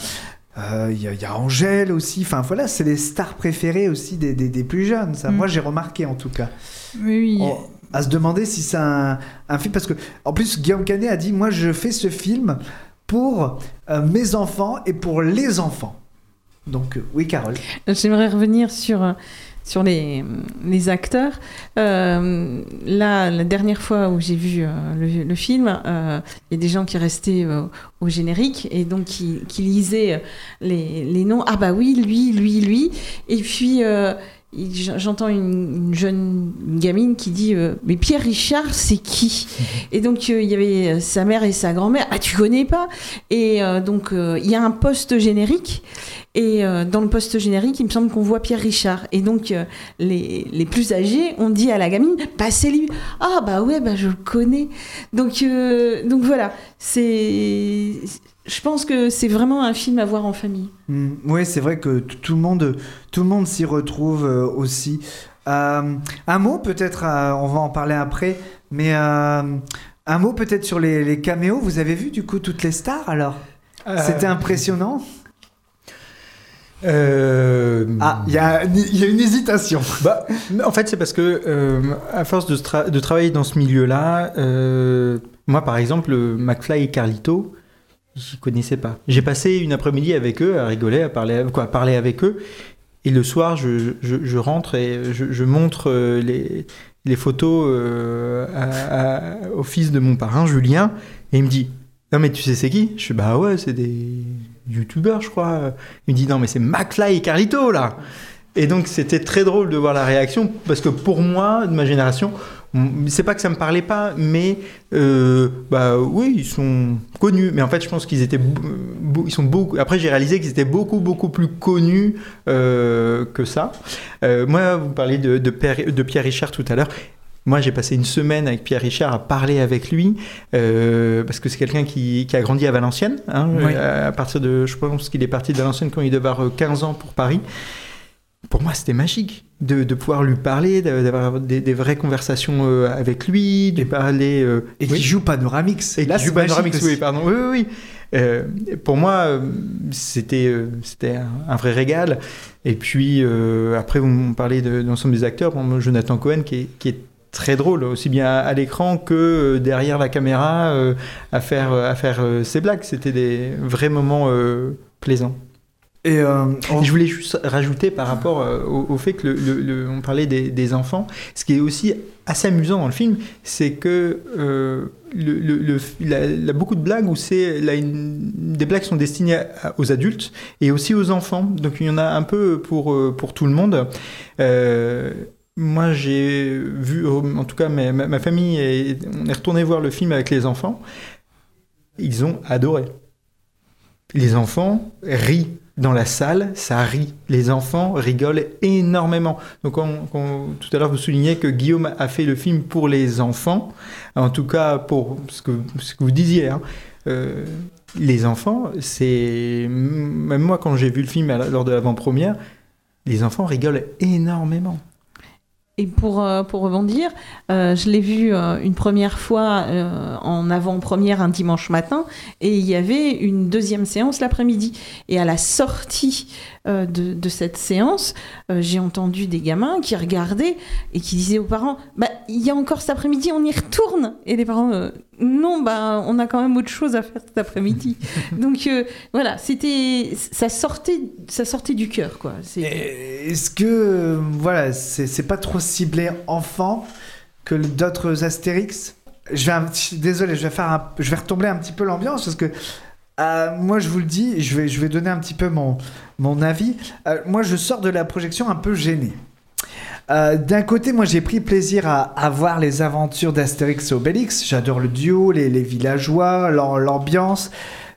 Euh, Il y, a- il y a Angèle aussi. Enfin voilà, c'est les stars préférées aussi des, des- des plus jeunes. Ça, Mm. moi j'ai remarqué en tout cas. Oui, oui. On- à se demander si c'est un, un film parce que en plus Guillaume Canet a dit moi je fais ce film pour euh, mes enfants et pour les enfants. Donc euh, oui Carole. J'aimerais revenir sur, euh, sur les, les acteurs. Euh, là, la dernière fois où j'ai vu euh, le, film, euh, il y a des gens qui restaient au générique et donc qui, lisaient les, noms. Ah bah oui, lui, lui, lui. Et puis. J'entends une, une jeune gamine qui dit Mais Pierre Richard, c'est qui? Et donc, il y avait sa mère et sa grand-mère. Ah, tu connais pas? Et donc, il y a un poste générique. Et euh, dans le poste générique, il me semble qu'on voit Pierre Richard. Et donc, euh, les, les plus âgés ont dit à la gamine Bah, c'est lui. Ah, bah ouais, bah, je le connais. Donc, euh, donc voilà. C'est. Je pense que c'est vraiment un film à voir en famille. Mm, oui, c'est vrai que tout le monde, tout le monde s'y retrouve euh, aussi. Euh, un mot peut-être, euh, on va en parler après, mais euh, un mot peut-être sur les, les caméos. Vous avez vu du coup toutes les stars alors? Euh, C'était impressionnant. Euh, Ah, il y a, il y a une hésitation. Bah, en fait, c'est parce que euh, à force de, tra- de travailler dans ce milieu-là, euh, moi, par exemple, McFly et Carlito, je connaissais pas. J'ai passé une après-midi avec eux, à rigoler, à parler, quoi, à parler avec eux. Et le soir, je, je- je rentre et je, je montre les, les photos à- à- au fils de mon parrain, Julien, et il me dit Non, mais tu sais, c'est qui? Je suis Bah ouais, c'est des youtubeurs, je crois. Il me dit Non, mais c'est McFly et Carlito, là et donc c'était très drôle de voir la réaction parce que pour moi, de ma génération, c'est pas que ça me parlait pas, mais euh, bah oui, ils sont connus. Mais en fait, je pense qu'ils étaient, ils sont beaucoup. Après, j'ai réalisé qu'ils étaient beaucoup beaucoup plus connus euh, que ça. Euh, moi, vous Pierre, de Pierre Richard tout à l'heure. Moi, j'ai passé une semaine avec Pierre Richard à parler avec lui, euh, parce que c'est quelqu'un qui, qui a grandi à Valenciennes. hein, Oui. à, à partir de, je pense qu'il est parti de Valenciennes quand il devait avoir euh, 15 ans pour Paris pour moi, c'était magique de, de pouvoir lui parler, d'avoir des, des vraies conversations euh, avec lui, de parler. euh, Et oui. qui joue Panoramix. Et Là, qui joue Panoramix, oui, pardon. Oui, oui, oui. Euh, pour moi, euh, c'était euh, c'était un, un vrai régal. Et puis, euh, après, vous me parlez de, de l'ensemble des acteurs. Bon, Jonathan Cohen, qui est, qui est très drôle, aussi bien à, à l'écran que euh, derrière la caméra, euh, à faire, à faire euh, ses blagues. C'était des vrais moments euh, plaisants. Et euh, je voulais juste rajouter par rapport euh, au, au fait que le, le- le- on parlait des, des enfants, ce qui est aussi assez amusant dans le film, c'est que euh, le, le- le- il, a, il a beaucoup de blagues où c'est des blagues sont destinées à- aux adultes et aussi aux enfants. Donc il y en a un peu pour euh, pour tout le monde. Moi, j'ai vu, en tout cas, ma, famille, est- on est retourné voir le film avec les enfants. Ils ont adoré. Les enfants rient dans la salle, ça rit. Les enfants rigolent énormément. Donc, on- on- tout à l'heure, vous soulignez que Guillaume a fait le film pour les enfants. En tout cas, pour ce que, vous disiez. hein. Euh, les enfants, c'est. Même moi, quand j'ai vu le film lors de l'avant-première, les enfants rigolent énormément. Et pour, euh, pour rebondir, euh, je l'ai vu euh, une première fois en avant-première un dimanche matin et il y avait une deuxième séance l'après-midi. Et à la sortie de, cette séance, j'ai entendu des gamins qui regardaient et qui disaient aux parents bah, Il y a encore cet après-midi, on y retourne. Et les parents Non, bah, on a quand même autre chose à faire cet après-midi. Donc euh, voilà, c'était ça sortait, ça sortait du cœur. quoi. Est-ce que voilà, c'est pas trop ciblé enfant que d'autres Astérix? Je vais, un petit- désolé, je vais faire, un- je vais retomber un petit peu l'ambiance parce que euh, moi, je vous le dis, je vais, je vais donner un petit peu mon, mon avis. Euh, moi, je sors de la projection un peu gêné. Euh, D'un côté, moi j'ai pris plaisir à, voir les aventures d'Astérix et Obélix. J'adore le duo, les, villageois, l'am- l'ambiance.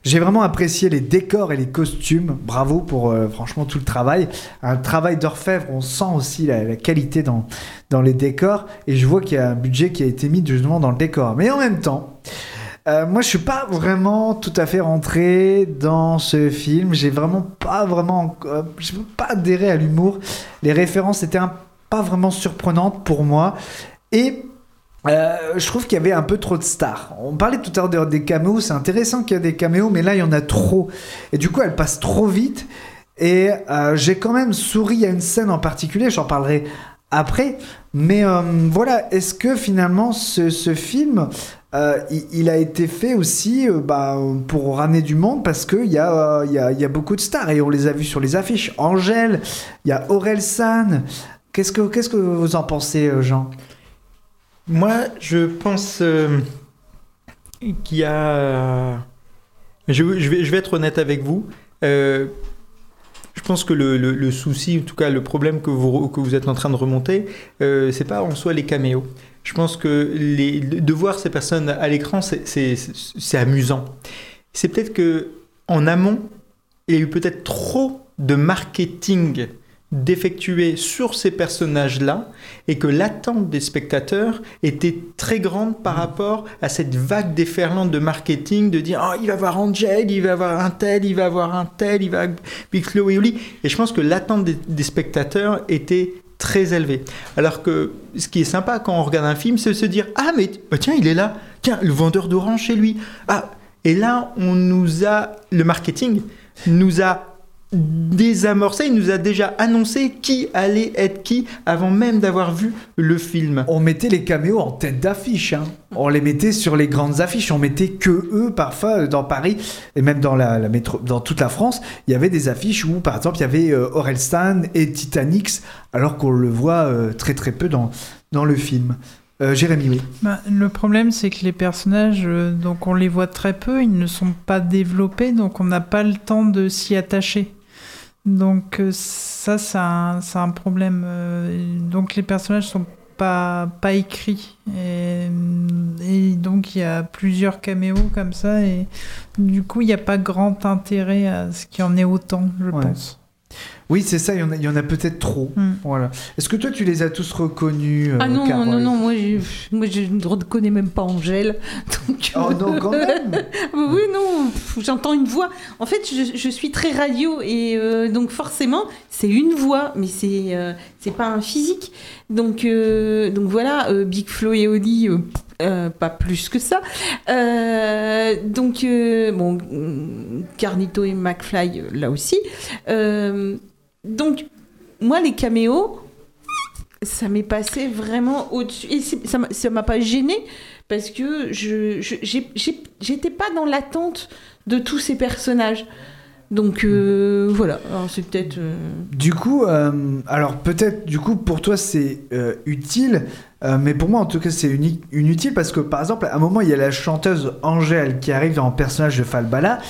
J'ai vraiment apprécié les décors et les costumes. Bravo pour euh, franchement tout le travail. Un travail d'orfèvre, on sent aussi la, qualité dans, dans les décors. Et je vois qu'il y a un budget qui a été mis justement dans le décor. Mais en même temps, euh, moi, je suis pas vraiment tout à fait rentré dans ce film. J'ai vraiment pas vraiment, je peux pas adhéré à l'humour. Les références étaient un- pas vraiment surprenantes pour moi. Et euh, je trouve qu'il y avait un peu trop de stars. On parlait tout à l'heure des caméos. C'est intéressant qu'il y a des caméos, mais là, il y en a trop. Et du coup, elles passent trop vite. Et euh, j'ai quand même souri à une scène en particulier. J'en parlerai après. Mais euh, voilà, est-ce que finalement ce, film, il, a été fait aussi bah, pour ramener du monde parce qu'il y, a, y, y a beaucoup de stars et on les a vus sur les affiches. Angèle, il y a Aurel San, Qu'est-ce que, qu'est-ce que vous en pensez, euh, Jean? Moi, je pense euh, qu'il y a. Je, je vais, je vais être honnête avec vous. Euh, je pense que le, le- souci, en tout cas le problème que vous, que vous êtes en train de remonter, euh, c'est pas en soi les caméos. Je pense que les, de voir ces personnes à l'écran, c'est amusant. C'est peut-être que en amont, il y a eu peut-être trop de marketing d'effectuer sur ces personnages-là et que l'attente des spectateurs était très grande par rapport à cette vague déferlante de marketing de dire oh, il va avoir Angel, il va avoir un tel, il va avoir un tel, il va Big Flo et Oli. Et je pense que l'attente des, des spectateurs était très élevée. Alors que ce qui est sympa quand on regarde un film, c'est de se dire ah mais bah, tiens il est là, tiens le vendeur d'orange chez lui. Ah et là on nous a le marketing nous a désamorcé, il nous a déjà annoncé qui allait être qui avant même d'avoir vu le film. On mettait les caméos en tête d'affiche. hein. On les mettait sur les grandes affiches. On mettait que eux parfois euh, dans Paris et même dans la, la métro, dans toute la France. Il y avait des affiches où, par exemple, il y avait euh, Orelsan et Titanic, alors qu'on le voit euh, très très peu dans dans le film. Euh, Jérémy, oui. Bah, le problème, c'est que les personnages, euh, donc on les voit très peu, ils ne sont pas développés, donc on n'a pas le temps de s'y attacher. Donc euh, ça, c'est un, problème. euh, donc les personnages sont pas, pas écrits. Et, et donc il y a plusieurs caméos comme ça, et du coup, il n'y a pas grand intérêt à ce qu'il y en ait autant, je Ouais. pense. Oui, c'est ça. Il y en a, il y en a peut-être trop. Voilà. Est-ce que toi, tu les as tous reconnus euh, Ah non, Carole non, non, moi je, moi je ne reconnais même pas Angèle. Donc, Oh non, quand même Oui, non, j'entends une voix. En fait, je, je suis très radio et euh, donc forcément, c'est une voix, mais c'est euh, c'est pas un physique. Donc, euh, donc voilà, euh, Big Flo et Oli, euh, euh, pas plus que ça. Euh, donc, euh, bon, Carnito et McFly, euh, là aussi. Donc, moi, les caméos, ça m'est passé vraiment au-dessus. Et ça m'a- pas gêné parce que je j'étais pas dans l'attente de tous ces personnages. Donc euh, voilà, c'est peut-être. euh, Du coup, euh, alors peut-être, du coup, pour toi c'est utile, mais pour moi en tout cas c'est inutile parce que par exemple, à un moment il y a la chanteuse Angèle qui arrive le personnage de Falbala,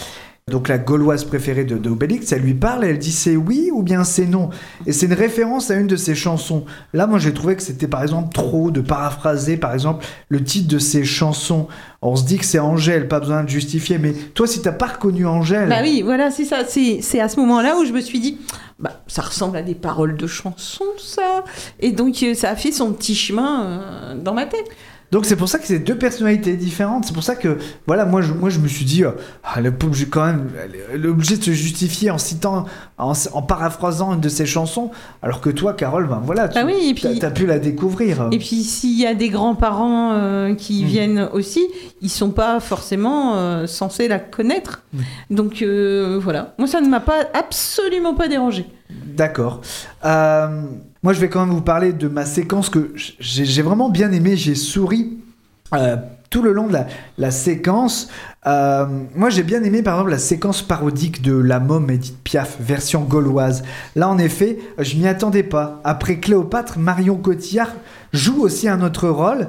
donc la gauloise préférée de, de Obélix, elle lui parle et elle dit c'est oui ou bien c'est non. Et c'est une référence à une de ses chansons. Là, moi j'ai trouvé que c'était par exemple trop de paraphraser par exemple le titre de ses chansons. On se dit que c'est Angèle, pas besoin de justifier, mais toi si t'as pas reconnu Angèle. Bah oui, voilà, c'est ça. C'est à ce moment-là où je me suis dit, bah ça ressemble à des paroles de chansons, ça. Et donc euh, ça a fait son petit chemin euh, dans ma tête. Donc c'est pour ça que c'est deux personnalités différentes. C'est pour ça que voilà, moi je, moi je me suis dit, euh, ah, pas obligée quand même, elle est obligée de se justifier en citant, en, en paraphrasant une de ses chansons, alors que toi, Carole, ben voilà, tu Ah oui, et puis- as, pu la découvrir. Et puis s'il y a des grands-parents euh, qui Mm. viennent aussi, ils sont pas forcément euh, censés la connaître. Donc euh, voilà, moi ça ne m'a pas absolument pas dérangé. D'accord. Euh, moi, je vais quand même vous parler de ma séquence que j'ai vraiment bien aimé. J'ai souri euh, tout le long de la, séquence. Euh, moi, j'ai bien aimé, par exemple, la séquence parodique de La Môme Edith Piaf, version gauloise. Là, en effet, je m'y attendais pas. Après Cléopâtre, Marion Cotillard joue aussi un autre rôle.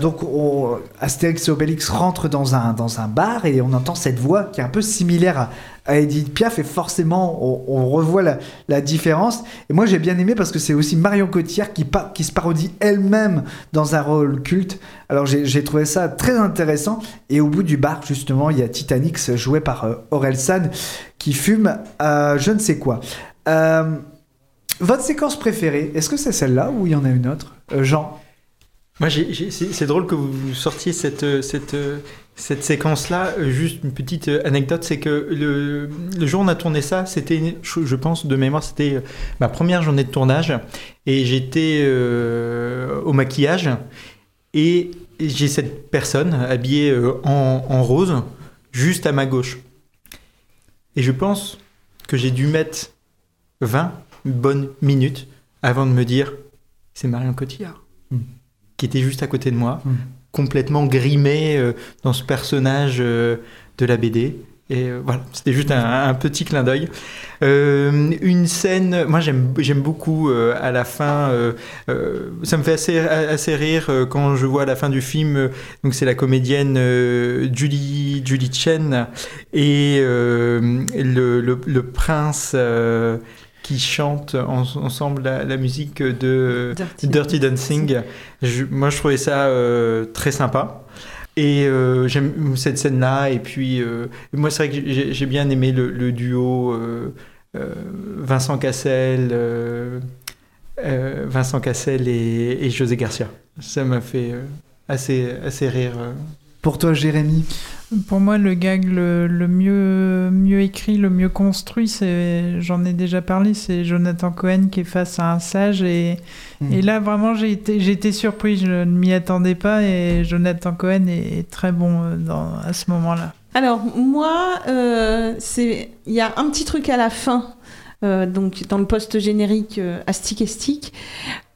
Donc, on- Astérix et Obélix rentrent dans un, dans un bar et on entend cette voix qui est un peu similaire à, à Edith Piaf et forcément, on, revoit la, différence. Et moi, j'ai bien aimé parce que c'est aussi Marion Cotillard qui, se parodie elle-même dans un rôle culte. Alors, j'ai trouvé ça très intéressant. Et au bout du bar, justement, il y a Titanic joué par euh, Aurel San qui fume euh, je ne sais quoi. Euh, votre séquence préférée, est-ce que c'est celle-là ou il y en a une autre? Euh, Jean? Moi, c'est drôle que vous sortiez cette, cette, cette séquence-là. Euh, Juste une petite euh, anecdote, c'est que le, le jour où on a tourné ça, c'était, je pense, de mémoire, c'était euh, ma première journée de tournage. Et j'étais euh, au maquillage. Et j'ai cette personne habillée en, en rose, juste à ma gauche. Et je pense que j'ai dû mettre 20 bonnes minutes avant de me dire c'est Marion Cotillard qui était juste à côté de moi, complètement grimé euh, dans ce personnage euh, de la BD. Et euh, voilà, c'était juste un, petit clin d'œil. Une scène, moi j'aime beaucoup à la fin, ça me fait assez, assez rire quand je vois à la fin du film, donc c'est la comédienne Julie, Julie Chen et le, le, prince qui chante en- ensemble la, la musique de Dirty Dirty, Dancing. Je- moi je trouvais ça euh, très sympa. Et euh, j'aime cette scène-là. Et puis, euh, moi, c'est vrai que j'ai bien aimé le, le duo euh, Vincent Cassel, Vincent Cassel et, et José Garcia. Ça m'a fait assez, assez rire. Pour toi, Jérémy Pour moi, le gag le, le mieux, mieux écrit, le mieux construit, c'est, j'en ai déjà parlé, c'est Jonathan Cohen qui est face à un sage. Et, Mm. et là, vraiment, j'ai été, j'ai été surpris, je ne m'y attendais pas. Et Jonathan Cohen est, est très bon euh, dans, à ce moment-là. Alors, moi, euh, c'est il y a un petit truc à la fin. euh, donc dans le post générique euh, Astic Estic,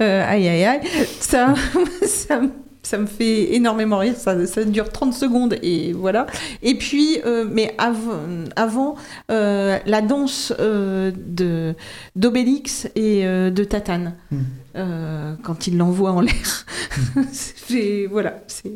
Euh, aïe aïe aïe, ça, ça, me- ça me fait énormément rire, ça, ça dure 30 secondes et voilà. Et puis, euh, mais av- avant, euh, la danse euh, de d'Obélix et de Tatane, Mm. euh, quand il l'envoie en l'air. C'est- voilà, c'est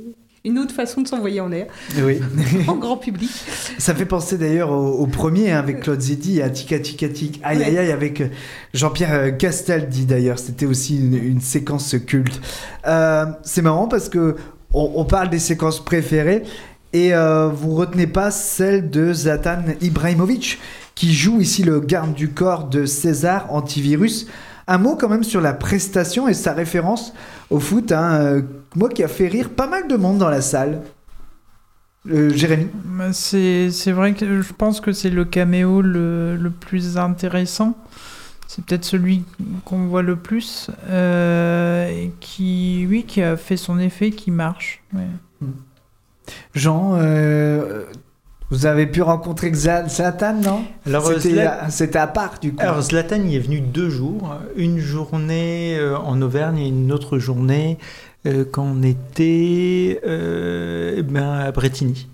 une autre façon de s'envoyer en l'air, Oui. en grand public. Ça fait penser d'ailleurs au, au premier hein, avec Claude Zedi à Tika Tika. Aïe aïe aïe avec euh, Jean-Pierre euh, Castaldi d'ailleurs. C'était aussi une, une séquence culte. Euh, c'est marrant parce que on, on parle des séquences préférées et euh, vous retenez pas celle de Zlatan Ibrahimovic qui joue ici le garde du corps de César antivirus. Un mot quand même sur la prestation et sa référence au foot. hein, euh, moi qui a fait rire pas mal de monde dans la salle. Euh, Jérémy C'est, c'est vrai que je pense que c'est le caméo le, le plus intéressant. C'est peut-être celui qu'on voit le plus, euh, et qui, oui, qui a fait son effet, qui marche. ouais. Jean, euh, vous avez pu rencontrer Zlatan, non? Alors, euh, C'était à part, du coup. Alors Zlatan y est venu deux jours, une journée euh, en Auvergne et une autre journée euh, quand on était euh, eh ben, à Bretigny.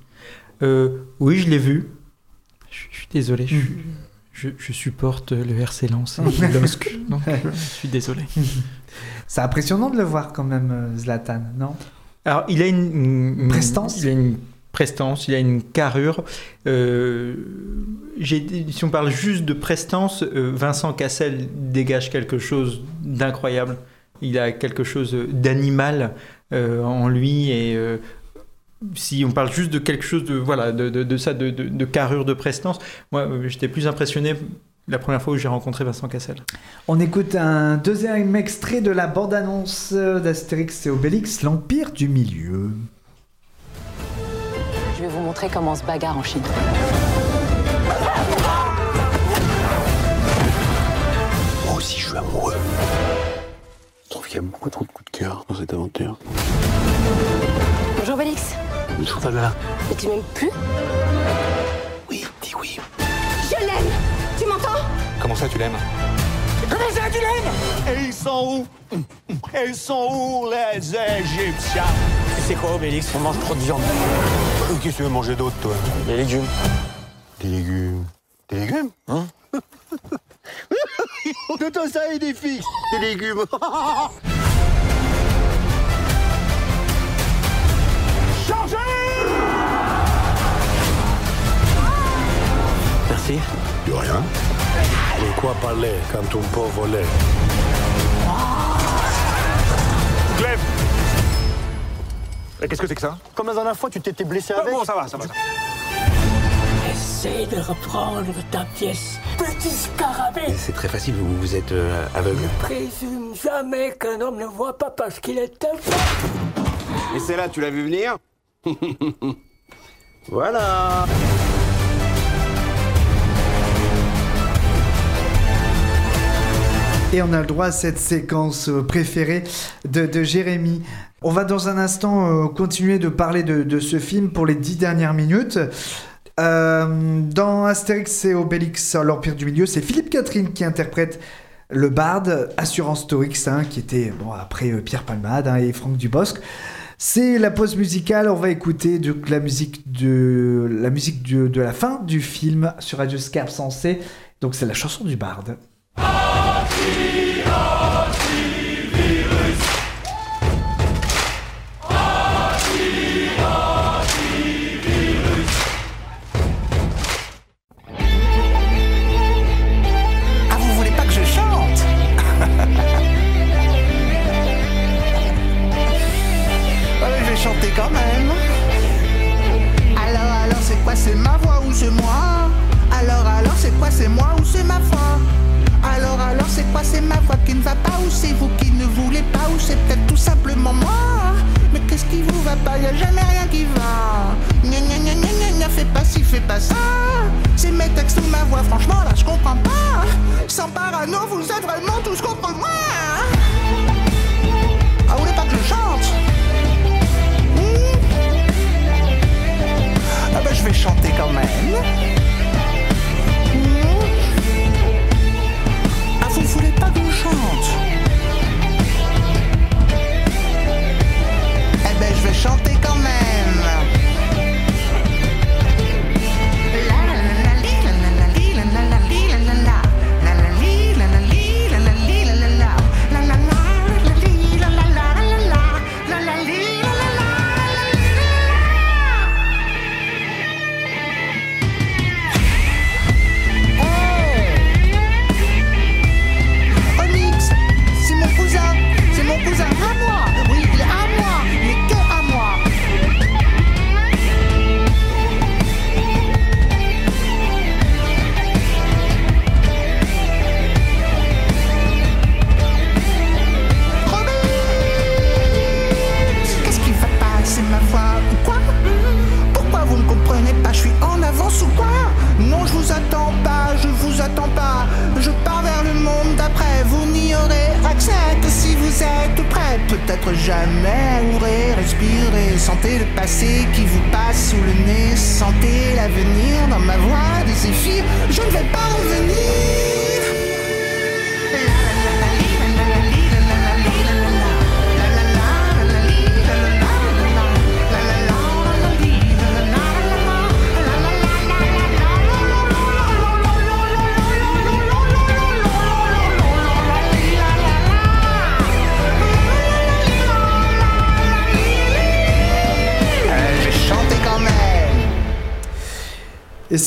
Euh, oui, je l'ai vu. Je, je suis désolé, je, je, je supporte le RC Lens et LOSC, donc je suis désolé. C'est impressionnant de le voir quand même, Zlatan, non? Alors, il a une, une- Prestance Il a une prestance, il a une carrure. Euh, si on parle juste de prestance, euh, Vincent Cassel dégage quelque chose d'incroyable. Il a quelque chose d'animal euh, en lui et si on parle juste de quelque chose de voilà de, de- ça de, de- carrure de prestance, moi j'étais plus impressionné la première fois où j'ai rencontré Vincent Cassel. On écoute un deuxième extrait de la bande-annonce d'Astérix et Obélix, l'Empire du Milieu. Montrer comment on se bagarre en Chine. Moi aussi, je suis amoureux. Je trouve qu'il y a beaucoup trop de coups de cœur dans cette aventure. Bonjour Bélix. Pas là. Mais tu m'aimes plus? Oui, dis oui. Je l'aime Tu m'entends? Comment ça, tu l'aimes? Comment ça, tu l'aimes Et ils sont où? Et ils sont où, les Égyptiens? Sais quoi, Obélix? On mange trop de viande. Qu'est-ce que tu veux manger d'autre, toi? Les légumes. Des légumes. Des légumes? Hein? De toi, ça et des filles Des légumes Changez Merci. De rien. Quoi parler quand on peut voler Clem Et qu'est-ce que c'est que ça? Comme la dernière fois, tu t'étais blessé Ah avec. Bon, ça va, ça va. ça va. De reprendre ta pièce, petit scarabée. C'est très facile, vous, vous êtes euh, aveugle. Présume jamais qu'un homme ne voit pas parce qu'il est aveugle. Et c'est là, tu l'as vu venir? Voilà Et on a le droit à cette séquence euh, préférée de, Jérémy. On va dans un instant euh, continuer de parler de, ce film pour les dix dernières minutes. Euh, dans Astérix et Obélix, l'Empire du Milieu, c'est Philippe Catherine qui interprète le barde Assurance Torix, hein, qui était bon, après Pierre Palmade hein, et Franck Dubosc. C'est la pause musicale. On va écouter la musique de la musique de la fin du film sur Radio Scarpe Sensé. Donc c'est la chanson du barde. Ah, c'est peut-être tout simplement moi Mais qu'est-ce qui vous va pas? Y a jamais rien qui va. Gna gna gna gna gna fais pas ci, fais pas ça. C'est mes textes ou ma voix, franchement là je comprends pas. Sans parano, vous êtes vraiment tous contre moi. Ah, vous voulez pas que je chante? Hmm? Ah bah je vais chanter quand même. Hmm? Ah vous voulez pas que je chante?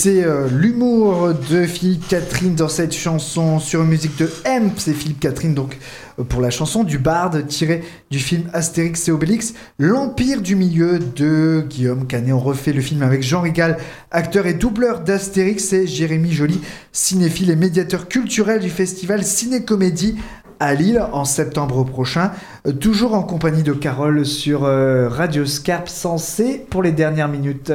C'est euh, l'humour de Philippe Catherine dans cette chanson sur musique de M. C'est Philippe Catherine donc euh, pour la chanson du barde tirée du film Astérix et Obélix, L'Empire du Milieu de Guillaume Canet. On refait le film avec Jean Rigal, acteur et doubleur d'Astérix et Jérémy Joly, cinéphile et médiateur culturel du festival Ciné-Comédie à Lille en septembre prochain, Euh, toujours en compagnie de Carole sur Radio Scarpe Sensé pour les dernières minutes.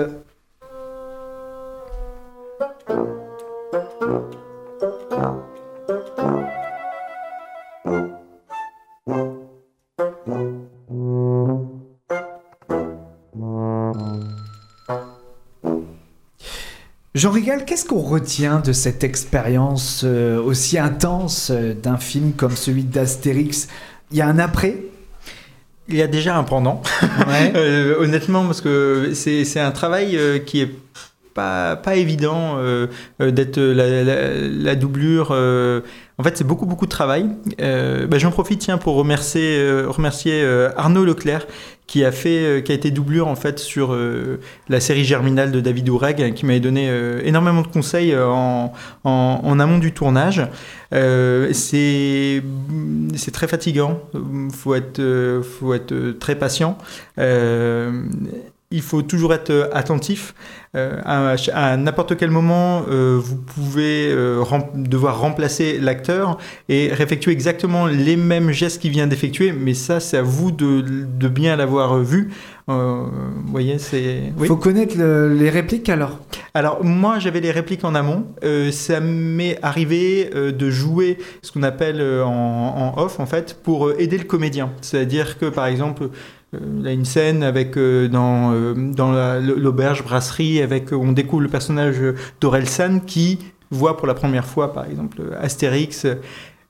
Jean Rigal, qu'est-ce qu'on retient de cette expérience euh, aussi intense euh, d'un film comme celui d'Astérix? Il y a un après? Il y a déjà un pendant, Euh, honnêtement, parce que c'est un travail qui est pas, évident euh, euh, d'être la, la- doublure. euh, en fait, c'est beaucoup, beaucoup de travail. Euh, bah, J'en profite tiens, pour remercier, euh, euh, Arnaud Leclerc qui a, fait, euh, qui a été doublure en fait, sur euh, la série Germinal de David Oureg, qui m'avait donné euh, énormément de conseils euh, en, en, amont du tournage. Euh, c'est très fatigant, il faut être, euh, faut être euh, très patient. Il faut toujours être euh, attentif. Euh, à, à n'importe quel moment, euh, vous pouvez euh, rem- devoir remplacer l'acteur et réeffectuer exactement les mêmes gestes qu'il vient d'effectuer, mais ça, c'est à vous de, de bien l'avoir vu. Vous voyez, c'est. Il faut connaître le- les répliques alors Alors, moi, j'avais les répliques en amont. Ça m'est arrivé de jouer ce qu'on appelle en, en off, en fait, pour aider le comédien. C'est-à-dire que, par exemple, il y a une scène avec, euh, dans, euh, dans la- l'auberge brasserie, avec, euh, on découvre le personnage d'Orelsan qui voit pour la première fois, par exemple, Astérix.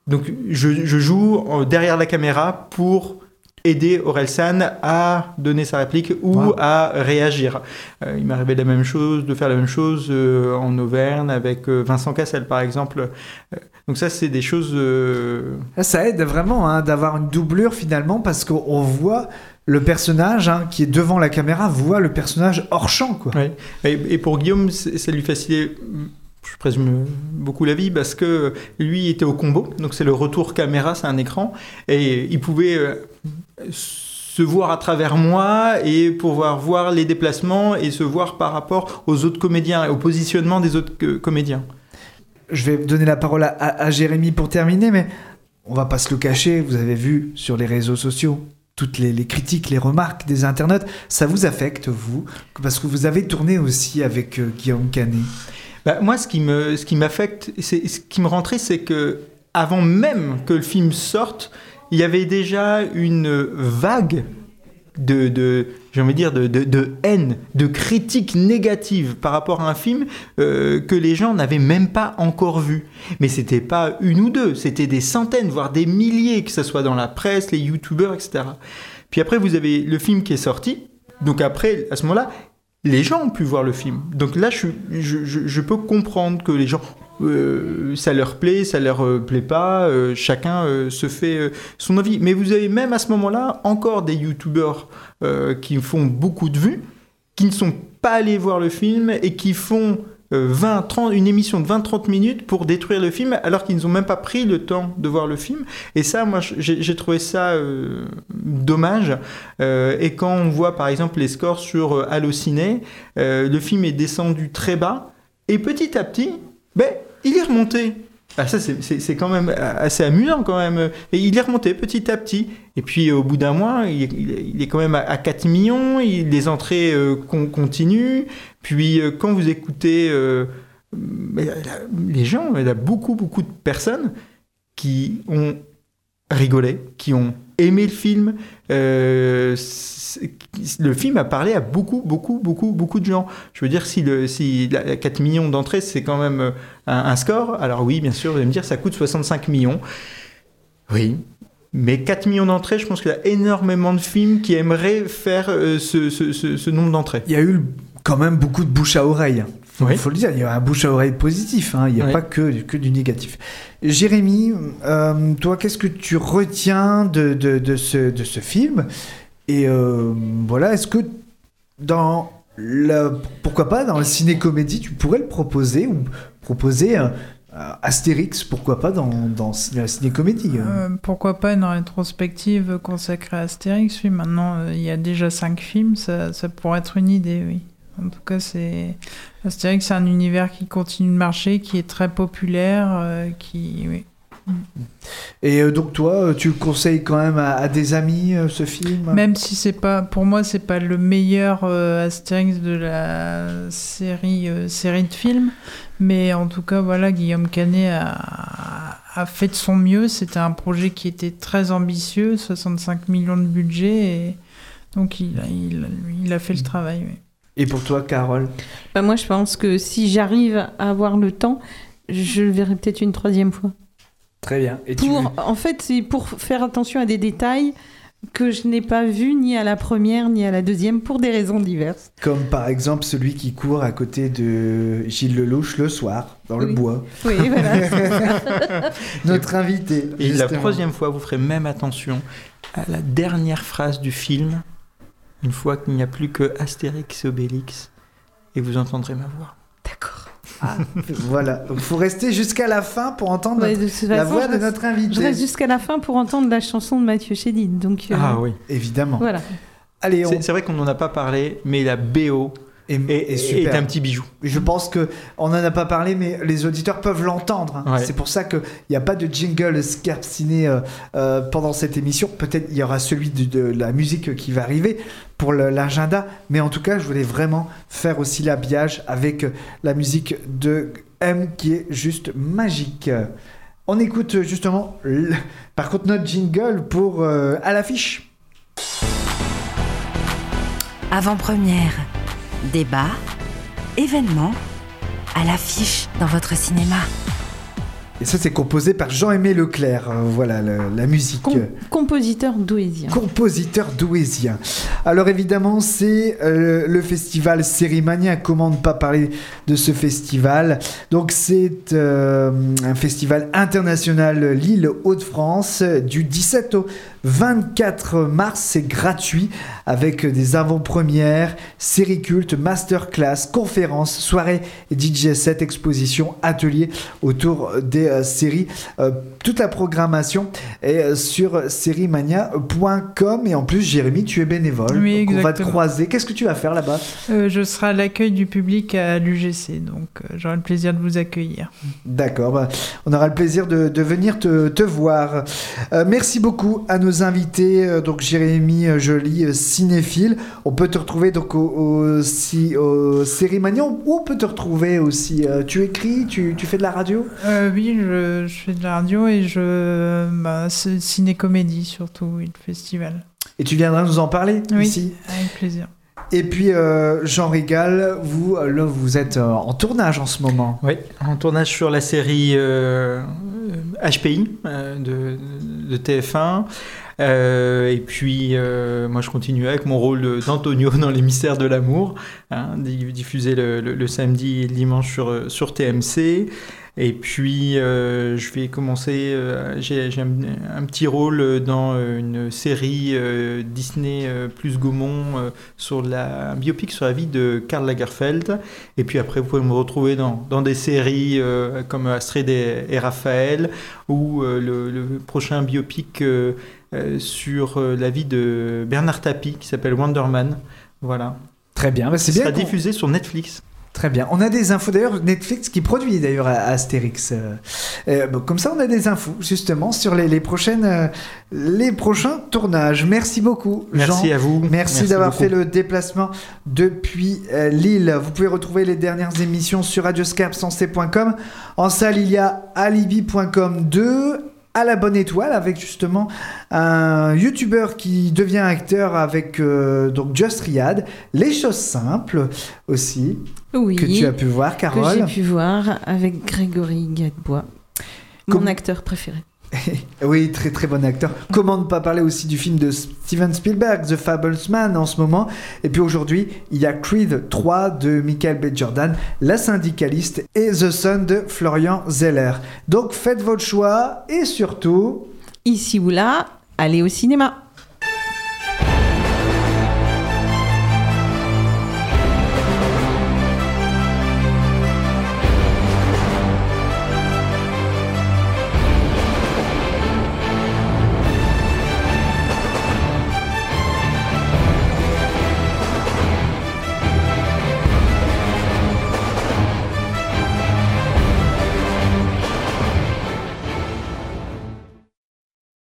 Donc, je, je joue euh, derrière la caméra pour aider Orelsan à donner sa réplique ou Wow. à réagir. Euh, il m'arrivait la même chose, de faire la même chose euh, en Auvergne avec euh, Vincent Cassel par exemple. Euh, donc ça c'est des choses... euh, Ça aide vraiment hein, d'avoir une doublure finalement parce qu'on voit le personnage hein, qui est devant la caméra voit le personnage hors champ quoi. Ouais. Et, et pour Guillaume, ça lui facilitait, je présume, beaucoup la vie parce que lui était au combo, donc c'est le retour caméra, c'est un écran, et il pouvait euh, se voir à travers moi et pouvoir voir les déplacements et se voir par rapport aux autres comédiens et au positionnement des autres euh, comédiens. Je vais donner la parole à, à- à Jérémy pour terminer, mais on va pas se le cacher, vous avez vu sur les réseaux sociaux toutes les, critiques, les remarques des internautes, ça vous affecte, vous Parce que vous avez tourné aussi avec euh, Guillaume Canet. Bah, moi, ce qui me, ce m'affecte, ce qui me rend c'est que avant même que le film sorte, il y avait déjà une vague de, de j'ai envie de dire, de, de, haine, de critiques négatives par rapport à un film euh, que les gens n'avaient même pas encore vu. Mais c'était pas une ou deux, c'était des centaines, voire des milliers, que ce soit dans la presse, les youtubeurs, etc. Puis après, vous avez le film qui est sorti. Donc après, à ce moment-là, les gens ont pu voir le film. Donc là, je- je peux comprendre que les gens, euh, ça leur plaît, ça leur euh, plaît pas, euh, chacun se fait son avis. Mais vous avez même à ce moment-là encore des youtubeurs qui font beaucoup de vues, qui ne sont pas allés voir le film et qui font euh, 20, 30, une émission de 20-30 minutes pour détruire le film alors qu'ils n'ont même pas pris le temps de voir le film. Et ça, moi, j'ai trouvé ça dommage. Et quand on voit par exemple les scores sur euh, Allociné, le film est descendu très bas et petit à petit, ben, il est remonté. Ah, ça, c'est- quand même assez amusant quand même. Et il est remonté petit à petit. Et puis au bout d'un mois, il, est- quand même à, à 4 millions. Il, les entrées euh, con- continuent. Puis euh, quand vous écoutez euh, les gens, il y a beaucoup, beaucoup de personnes qui ont rigolé, qui ont aimé le film. Euh, le film a parlé à beaucoup, beaucoup, beaucoup, beaucoup de gens. Je veux dire, si, le, si la- 4 millions d'entrées, c'est quand même euh, un, score, alors oui, bien sûr, vous allez me dire, ça coûte 65 millions. Oui. Mais 4 millions d'entrées, je pense qu'il y a énormément de films qui aimeraient faire euh, ce- ce- ce nombre d'entrées. Il y a eu quand même beaucoup de bouche à oreille. Oui. faut le dire, il y a un bouche à oreille positif, hein, il n'y a Oui. pas que, que du négatif. Jérémy, euh, toi, qu'est-ce que tu retiens de, de, de ce, de ce film? Et euh, voilà, est-ce que dans la, pourquoi pas dans le ciné-comédie, tu pourrais le proposer ou proposer un- Astérix, pourquoi pas dans, dans la ciné-comédie euh pourquoi pas une rétrospective consacrée à Astérix? Oui, maintenant euh, il y a déjà cinq films, ça, ça pourrait être une idée, oui. En tout cas, c'est Astérix, c'est un univers qui continue de marcher, qui est très populaire, euh, qui, oui. Et euh, donc toi, euh, tu le conseilles quand même à, à des amis ce film? Même si c'est pas, pour moi, c'est pas le meilleur euh, Astérix de la série, euh, série de films, mais en tout cas, voilà, Guillaume Canet a, a fait de son mieux. C'était un projet qui était très ambitieux, 65 millions de budget, et donc il, a- il, a- il a fait le travail. oui. Et pour toi, Carole Bah, moi, je pense que si j'arrive à avoir le temps, je le verrai peut-être une troisième fois. Très bien. Et tu... Pour, en fait, c'est pour faire attention à des détails que je n'ai pas vus ni à la première ni à la deuxième pour des raisons diverses. Comme par exemple celui qui court à côté de Gilles Lelouch le soir, dans le bois. Oui, voilà. Notre invité. Et la troisième fois, vous ferez même attention à la dernière phrase du film, une fois qu'il n'y a plus que Astérix et Obélix, et vous entendrez ma voix. Ah, voilà. Il faut rester jusqu'à la fin pour entendre Ouais, notre- la façon, voix je de reste- notre Je invité. reste jusqu'à la fin pour entendre la chanson de Mathieu Chédid. Donc, euh, Ah oui. Évidemment. Voilà. Allez, on... C'est vrai qu'on n'en a pas parlé, mais la BO est, super. est un petit bijou. Je pense que on n'en a pas parlé, mais les auditeurs peuvent l'entendre. hein. Ouais. C'est pour ça qu'il n'y a pas de jingle Scarciné euh, euh, pendant cette émission. Peut-être il y aura celui de, de la musique qui va arriver pour l'agenda, mais en tout cas, je voulais vraiment faire aussi l'habillage avec la musique de M qui est juste magique. On écoute justement, le- par contre, notre jingle pour euh, à l'affiche. Avant-première, débat, événement, à l'affiche dans votre cinéma. Et ça, c'est composé par Jean-Aimé Leclerc. euh, voilà le- la musique. Com- compositeur douaisien. Compositeur douaisien. Alors évidemment, c'est euh, le festival Sérimania. Comment ne pas parler de ce festival? Donc c'est euh, un festival international Lille Hauts-de-France euh, du 17 au 24 mars. C'est gratuit avec des avant-premières, séries cultes, masterclass, conférences, soirées DJ set, expositions, ateliers autour des euh, séries. Euh, toute la programmation est euh, sur sérimania.com et en plus Jérémy tu es bénévole Oui, donc on va te croiser qu'est-ce que tu vas faire là-bas? Euh, je serai à l'accueil du public à l'UGC, donc j'aurai le plaisir de vous accueillir. D'accord, bah, on aura le plaisir de, de venir te, te voir. Merci beaucoup à nos invités, euh, donc Jérémy euh, Joly, euh, cinéphile. On peut te retrouver donc au, au, si- au ou on peut te retrouver aussi. euh, tu écris, tu, tu fais de la radio? Euh, oui, je, je fais de la radio et je. Bah, ciné-comédie surtout, oui, le festival. Et tu viendras nous en parler Oui, ici? avec plaisir. Et puis euh, Jean Régal, vous, là, vous êtes euh, en tournage en ce moment. Oui, en tournage sur la série euh, HPI euh, de, de TF1. Euh, et puis, euh, moi, je continue avec mon rôle d'Antonio dans Les Mystères de l'amour, hein, di- diffusé le, samedi et le dimanche sur, euh, sur TMC. Et puis, je vais commencer. J'ai un, petit rôle dans une série Disney plus Gaumont sur la, un biopic sur la vie de Karl Lagerfeld. Et puis après, vous pouvez me retrouver dans, dans des séries comme Astrid et, Raphaël ou le, le prochain biopic sur euh, la vie de Bernard Tapie qui s'appelle Wonderman. Voilà. Très bien, bah, c'est bien. sera diffusé sur Netflix. Très bien. On a des infos d'ailleurs, Netflix qui produit d'ailleurs Astérix. Euh, euh, bon, comme ça, on a des infos justement sur les, les prochaines, euh, les prochains tournages. Merci beaucoup, Merci Jean. à vous. Merci, Merci d'avoir fait le déplacement depuis euh, Lille. Vous pouvez retrouver les dernières émissions sur radioscarpe.com. En salle, il y a alibi.com 2 à la bonne étoile avec justement un youtubeur qui devient acteur avec euh, donc Just Riyad les choses simples aussi Oui. que tu as pu voir Que Carole j'ai pu voir avec Grégory Gadebois, mon Comme- acteur préféré. Oui, très très bon acteur. Comment ne pas parler aussi du film de Steven Spielberg, The Fablesman en ce moment. Et puis aujourd'hui, il y a Creed 3 de Michael B. Jordan, La syndicaliste et The Son de Florian Zeller. Donc faites votre choix et surtout... Ici ou là, allez au cinéma.